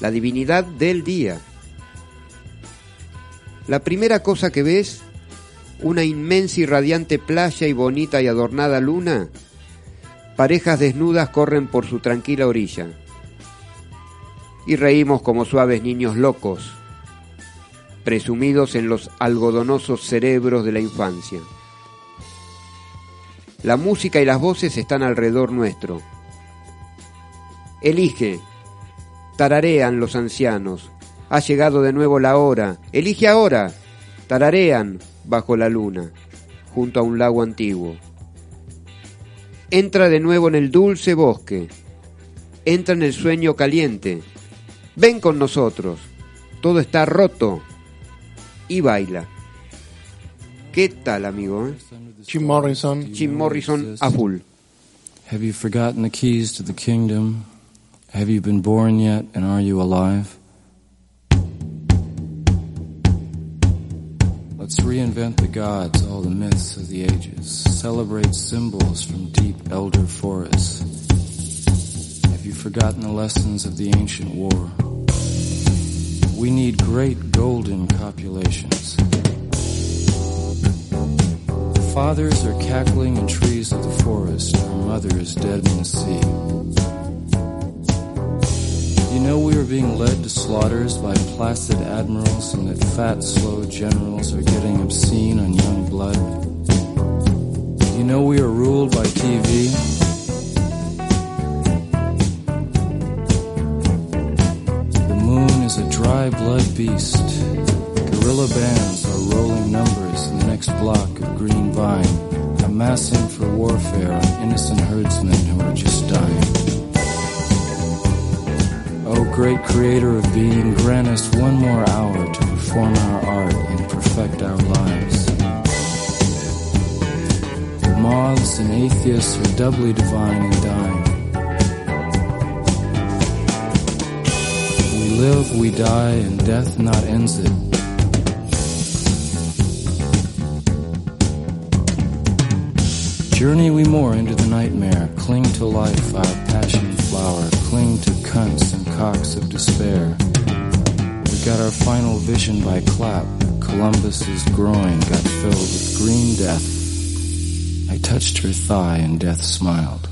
La divinidad del día. La primera cosa que ves, una inmensa y radiante playa y bonita y adornada luna, parejas desnudas corren por su tranquila orilla. Y reímos como suaves niños locos, presumidos en los algodonosos cerebros de la infancia. La música y las voces están alrededor nuestro. Elige. Tararean los ancianos. Ha llegado de nuevo la hora. Elige ahora. Tararean bajo la luna, junto a un lago antiguo. Entra de nuevo en el dulce bosque. Entra en el sueño caliente. Ven con nosotros. Todo está roto. Y baila. ¿Qué tal, amigo? eh? Jim Morrison. Jim Morrison a full. Have you forgotten the keys to the kingdom? Have you been born yet, and are you alive? Let's reinvent the gods, all the myths of the ages. Celebrate symbols from deep elder forests. Have you forgotten the lessons of the ancient war? We need great golden copulations. The fathers are cackling in trees of the forest. Our mother is dead in the sea. You know we are being led to slaughters by placid admirals and that fat, slow generals are getting obscene on young blood. You know we are ruled by TV. The moon is a dry blood beast. Guerrilla bands are rolling numbers in the next block of green vine, amassing for warfare on innocent herdsmen who are just dying. Great creator of being, grant us one more hour to perform our art and perfect our lives. The moths and atheists are doubly divine and dying. We live, we die, and death not ends it. Journey we more into the nightmare, cling to life, our passion flower, cling to cunts cocks of despair. We got our final vision by clap. Columbus's groin got filled with green death. I touched her thigh and death smiled.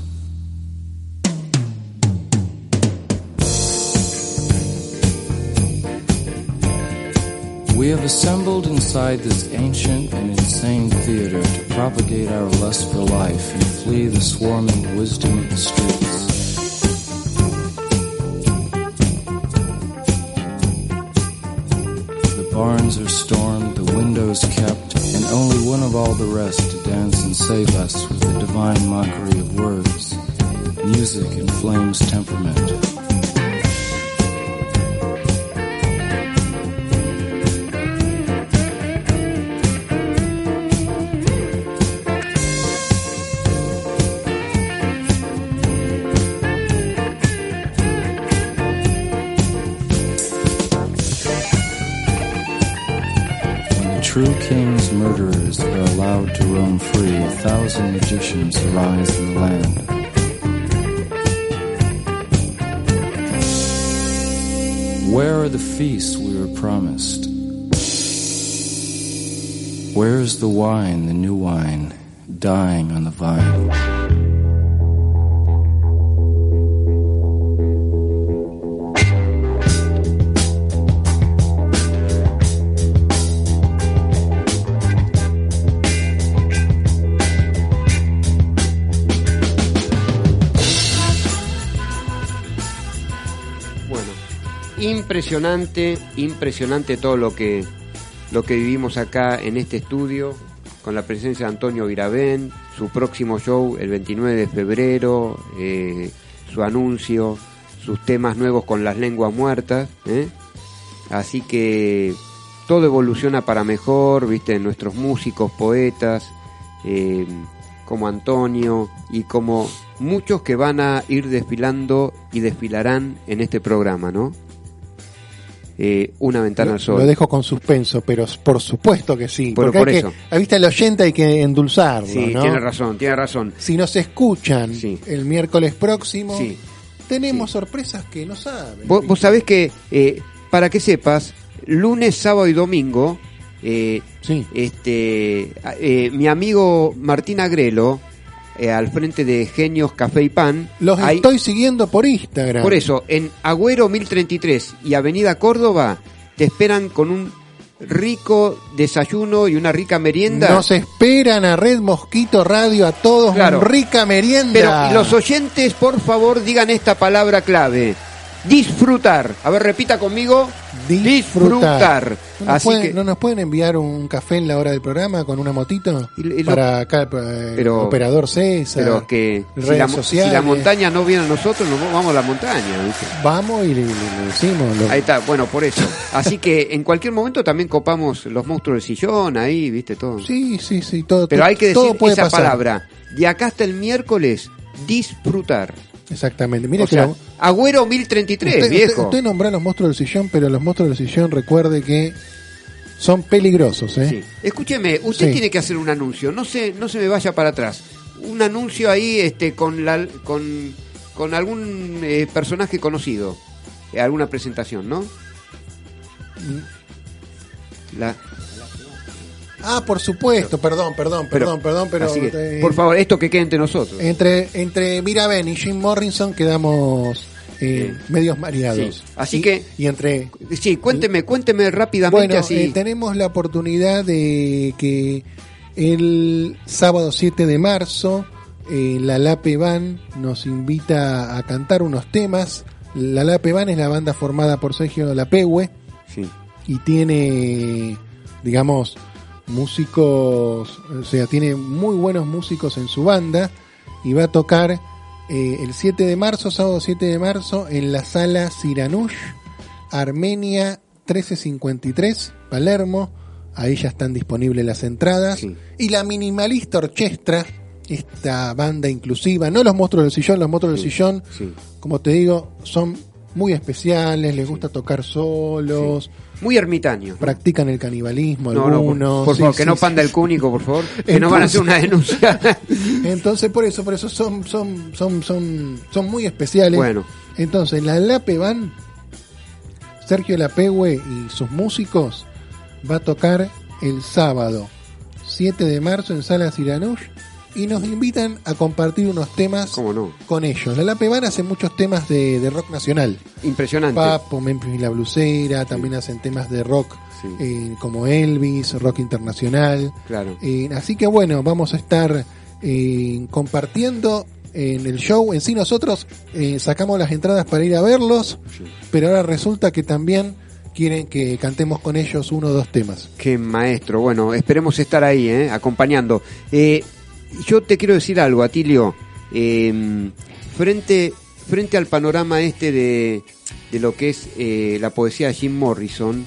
We have assembled inside this ancient and insane theater to propagate our lust for life and flee the swarming wisdom of the streets. Barns are stormed, the windows kept, and only one of all the rest to dance and save us with the divine mockery of words. Music inflames temperament. True king's murderers are allowed to roam free, a thousand magicians arise in the land. Where are the feasts we were promised? Where is the wine, the new wine, dying on the vine? Impresionante, impresionante todo lo que lo que vivimos acá en este estudio con la presencia de Antonio Virabén, su próximo show el 29 de febrero, eh, su anuncio, sus temas nuevos con las lenguas muertas, ¿eh? así que todo evoluciona para mejor, viste, nuestros músicos, poetas, eh, como Antonio y como muchos que van a ir desfilando y desfilarán en este programa, ¿no? Eh, una ventana al sol. lo dejo con suspenso, pero por supuesto que sí. Pero porque por hay eso. que, a vista del oyente hay que endulzarlo, Sí, ¿no? tiene razón, tiene razón. Si nos escuchan Sí. el miércoles próximo, Sí. tenemos sorpresas que no saben. Vos, vos sabés que, eh, para que sepas, lunes, sábado y domingo, eh, Sí. este, mi amigo Martín Agrelo, eh, al frente de Genios Café y Pan, Los hay- estoy siguiendo por Instagram. por eso, en Agüero 1033 y Avenida Córdoba, te esperan con un rico desayuno y una rica merienda. Nos esperan a Red Mosquito Radio a todos Claro. una rica merienda. Pero los oyentes, por favor, digan esta palabra clave. Disfrutar. A ver, repita conmigo. Disfrutar. ¿No nos, Así pueden, que ¿No nos pueden enviar un café en la hora del programa con una motito? Y- y lo- para acá, eh, Pero- operador César. pero que si la, si la montaña no viene a nosotros, nos vamos a la montaña. ¿viste? Vamos y le, decimos. lo- Ahí está, bueno, por eso. Así que en cualquier momento también copamos los monstruos del sillón, ahí, viste todo. Sí, sí, sí, todo. Pero hay que todo decir puede esa pasar. palabra. De acá hasta el miércoles, disfrutar. Exactamente. Mire o sea, lo- Agüero 1033, usted, viejo. usted, usted nombra los monstruos del sillón, pero los monstruos del sillón, recuerde que son peligrosos, ¿eh? Sí. Escúcheme, usted Sí. tiene que hacer un anuncio. No se, no se me vaya para atrás. Un anuncio ahí, este, con la, con, con algún eh, personaje conocido. Eh, alguna presentación, ¿no? La, Ah, por supuesto, perdón, perdón, pero- perdón, perdón, pero así que, eh, por favor, esto que quede entre nosotros. entre entre Miraben y Jim Morrison quedamos eh, medios mareados. Sí. Así Y- que- y entre Sí, cuénteme, cuénteme rápidamente bueno, así. eh, tenemos la oportunidad de que el sábado 7 de marzo eh, la Lape Van nos invita a cantar unos temas. La Lape Van es la banda formada por Sergio Lapehue Sí. y tiene, digamos, músicos, o sea, tiene muy buenos músicos en su banda y va a tocar eh, el 7 de marzo, sábado 7 de marzo, en la sala Siranush, Armenia 1353, Palermo. Ahí ya están disponibles las entradas. Sí. Y la Minimalista Orchestra, esta banda inclusiva, no los monstruos del sillón, los monstruos del sillón, sí. como te digo, son muy especiales, les gusta tocar solos, Muy ermitaño. practican el canibalismo No, no, por, algunos. por sí, favor, que no panda el cúnico, por favor. Que no van a hacer una denuncia. Entonces, por eso, por eso son, son, son, son, son muy especiales. bueno, Entonces, la Lape van, Sergio Lapehue y sus músicos va a tocar el sábado 7 de marzo en Sala Siranush y nos invitan a compartir unos temas no. con ellos. La Lape van hace muchos temas de, de rock nacional. Impresionante. Papo, Memphis y la Blusera, también hacen temas de rock Sí. eh, como Elvis, rock internacional. Claro. Eh, así que bueno, vamos a estar eh, compartiendo en el show. En sí nosotros sacamos las entradas para ir a verlos, Sí. pero ahora resulta que también quieren que cantemos con ellos uno o dos temas. Qué maestro. Bueno, esperemos estar ahí, ¿eh? acompañando. Eh, yo te quiero decir algo, Atilio. Eh, frente, frente al panorama este de, de lo que es eh, la poesía de Jim Morrison,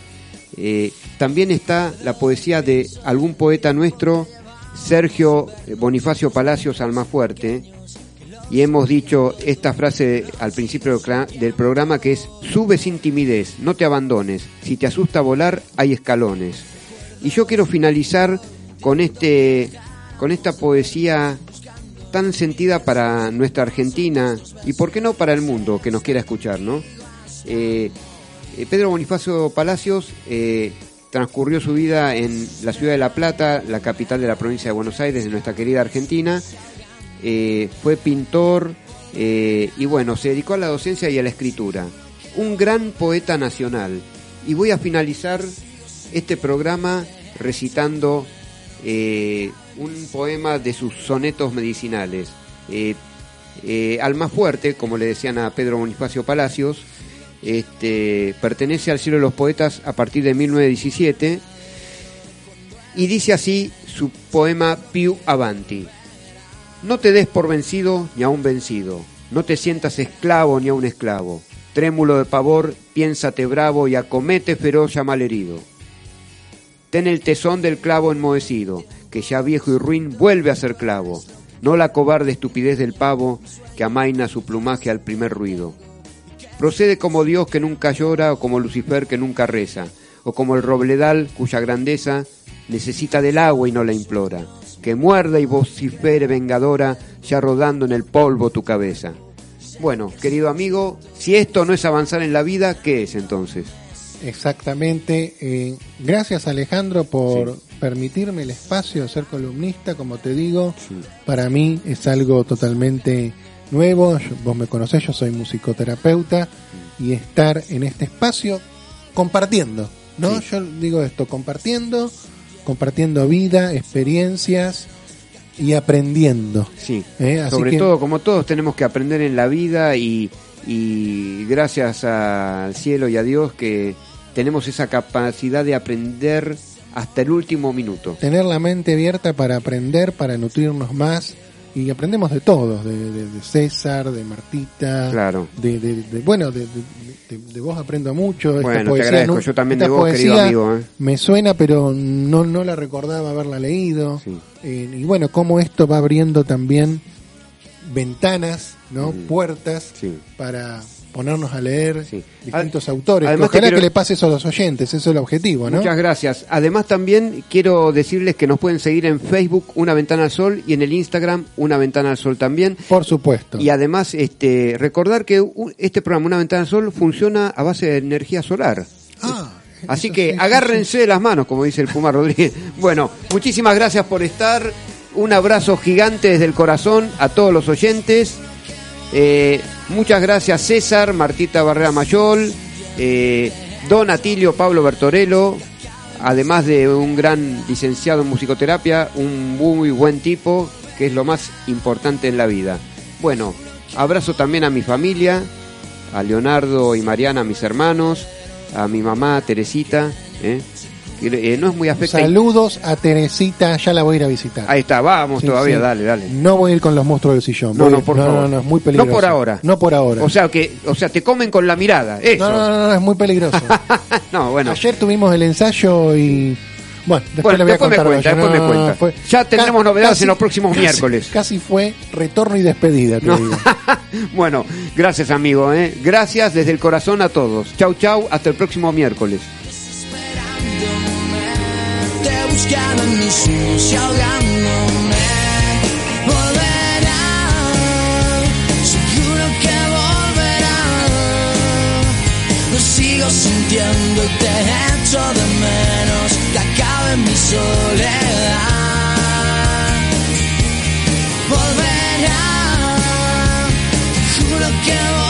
eh, también está la poesía de algún poeta nuestro, Sergio Bonifacio Palacios Almafuerte, y hemos dicho esta frase al principio del programa que es sube sin timidez, no te abandones, si te asusta volar hay escalones. Y yo quiero finalizar con este con esta poesía tan sentida para nuestra Argentina y por qué no para el mundo que nos quiera escuchar, ¿no? Eh, eh, Pedro Bonifacio Palacios eh, transcurrió su vida en la ciudad de La Plata, la capital de la provincia de Buenos Aires, de nuestra querida Argentina. Fue pintor y bueno, se dedicó a la docencia y a la escritura. Un gran poeta nacional. Y voy a finalizar este programa recitando un poema de sus sonetos medicinales. Eh, eh, Alma Fuerte, como le decían a Pedro Bonifacio Palacios, este, pertenece al cielo de los poetas a partir de 1917 y dice así su poema Piu Avanti. No te des por vencido ni a un vencido, no te sientas esclavo ni a un esclavo. Trémulo de pavor, piénsate bravo y acomete feroz ya malherido. Ten el tesón del clavo enmohecido, que ya viejo y ruin vuelve a ser clavo. No la cobarde estupidez del pavo, que amaina su plumaje al primer ruido. Procede como Dios que nunca llora, o como Lucifer que nunca reza, o como el robledal cuya grandeza necesita del agua y no la implora, que muerda y vocifere vengadora, ya rodando en el polvo tu cabeza. Bueno, querido amigo, si esto no es avanzar en la vida, ¿qué es entonces? Exactamente. eh, gracias Alejandro por permitirme el espacio de ser columnista, como te digo. Para mí es algo totalmente nuevo. Yo- vos me conocés, yo soy musicoterapeuta y estar en este espacio compartiendo, ¿no? Sí. Yo digo esto, compartiendo, compartiendo vida, experiencias y aprendiendo. Sí, Eh, así sobre que- todo, como todos tenemos que aprender en la vida y, y gracias al cielo y a Dios que tenemos esa capacidad de aprender hasta el último minuto. Tener la mente abierta para aprender, para nutrirnos más. Y aprendemos de todos, de, de- de César, de Martita, Claro. de, de- de- bueno, de, vos aprendo mucho. esta Bueno, te agradezco, yo también de vos, querido amigo, ¿eh? Me suena, pero no, no la recordaba haberla leído. Sí. Eh, y bueno, cómo esto va abriendo también ventanas, ¿no? Puertas Sí. para ponernos a leer Sí. distintos Ad- autores. además Ojalá quiero- que le pase eso a los oyentes, eso es el objetivo, ¿no? Muchas gracias. Además también quiero decirles que nos pueden seguir en Facebook Una Ventana al Sol y en el Instagram Una Ventana al Sol también. Por supuesto. Y además este recordar que este programa Una Ventana al Sol funciona a base de energía solar. Ah, Así que sí, sí, agárrense de las manos, como dice el Puma Rodríguez. Bueno, muchísimas gracias por estar. Un abrazo gigante desde el corazón a todos los oyentes. Eh, muchas gracias César, Martita Barrera Mayol, eh, Don Atilio Pablo Bertorello, además de un gran licenciado en musicoterapia, un muy buen tipo, que es lo más importante en la vida. Bueno, abrazo también a mi familia, a Leonardo y Mariana, mis hermanos, a mi mamá Teresita, ¿eh? Eh, no es muy afecta. Saludos a Teresita, ya la voy a ir a visitar. Ahí está, vamos Sí, todavía, sí. dale, dale. No voy a ir con los monstruos del sillón. No, Voy- no, por favor. no, no, es muy peligroso. No por ahora. No por ahora. O sea que, o sea, te comen con la mirada, eso. no, no, no, no, es muy peligroso. No, bueno. Ayer tuvimos el ensayo y. Bueno, después Bueno, le voy a me cuenta, después me No, cuenta. fue- Ya tendremos novedades en los próximos miércoles. Casi fue retorno y despedida, te No. digo. bueno, gracias amigo, ¿eh? gracias desde el corazón a todos. Chau, chau, hasta el próximo miércoles. Te buscando en sueños y ahogándome. Volverá, seguro que volverá. Lo sigo sintiendo y te echo de menos. Que acabe mi soledad. Volverá, juro que volverá.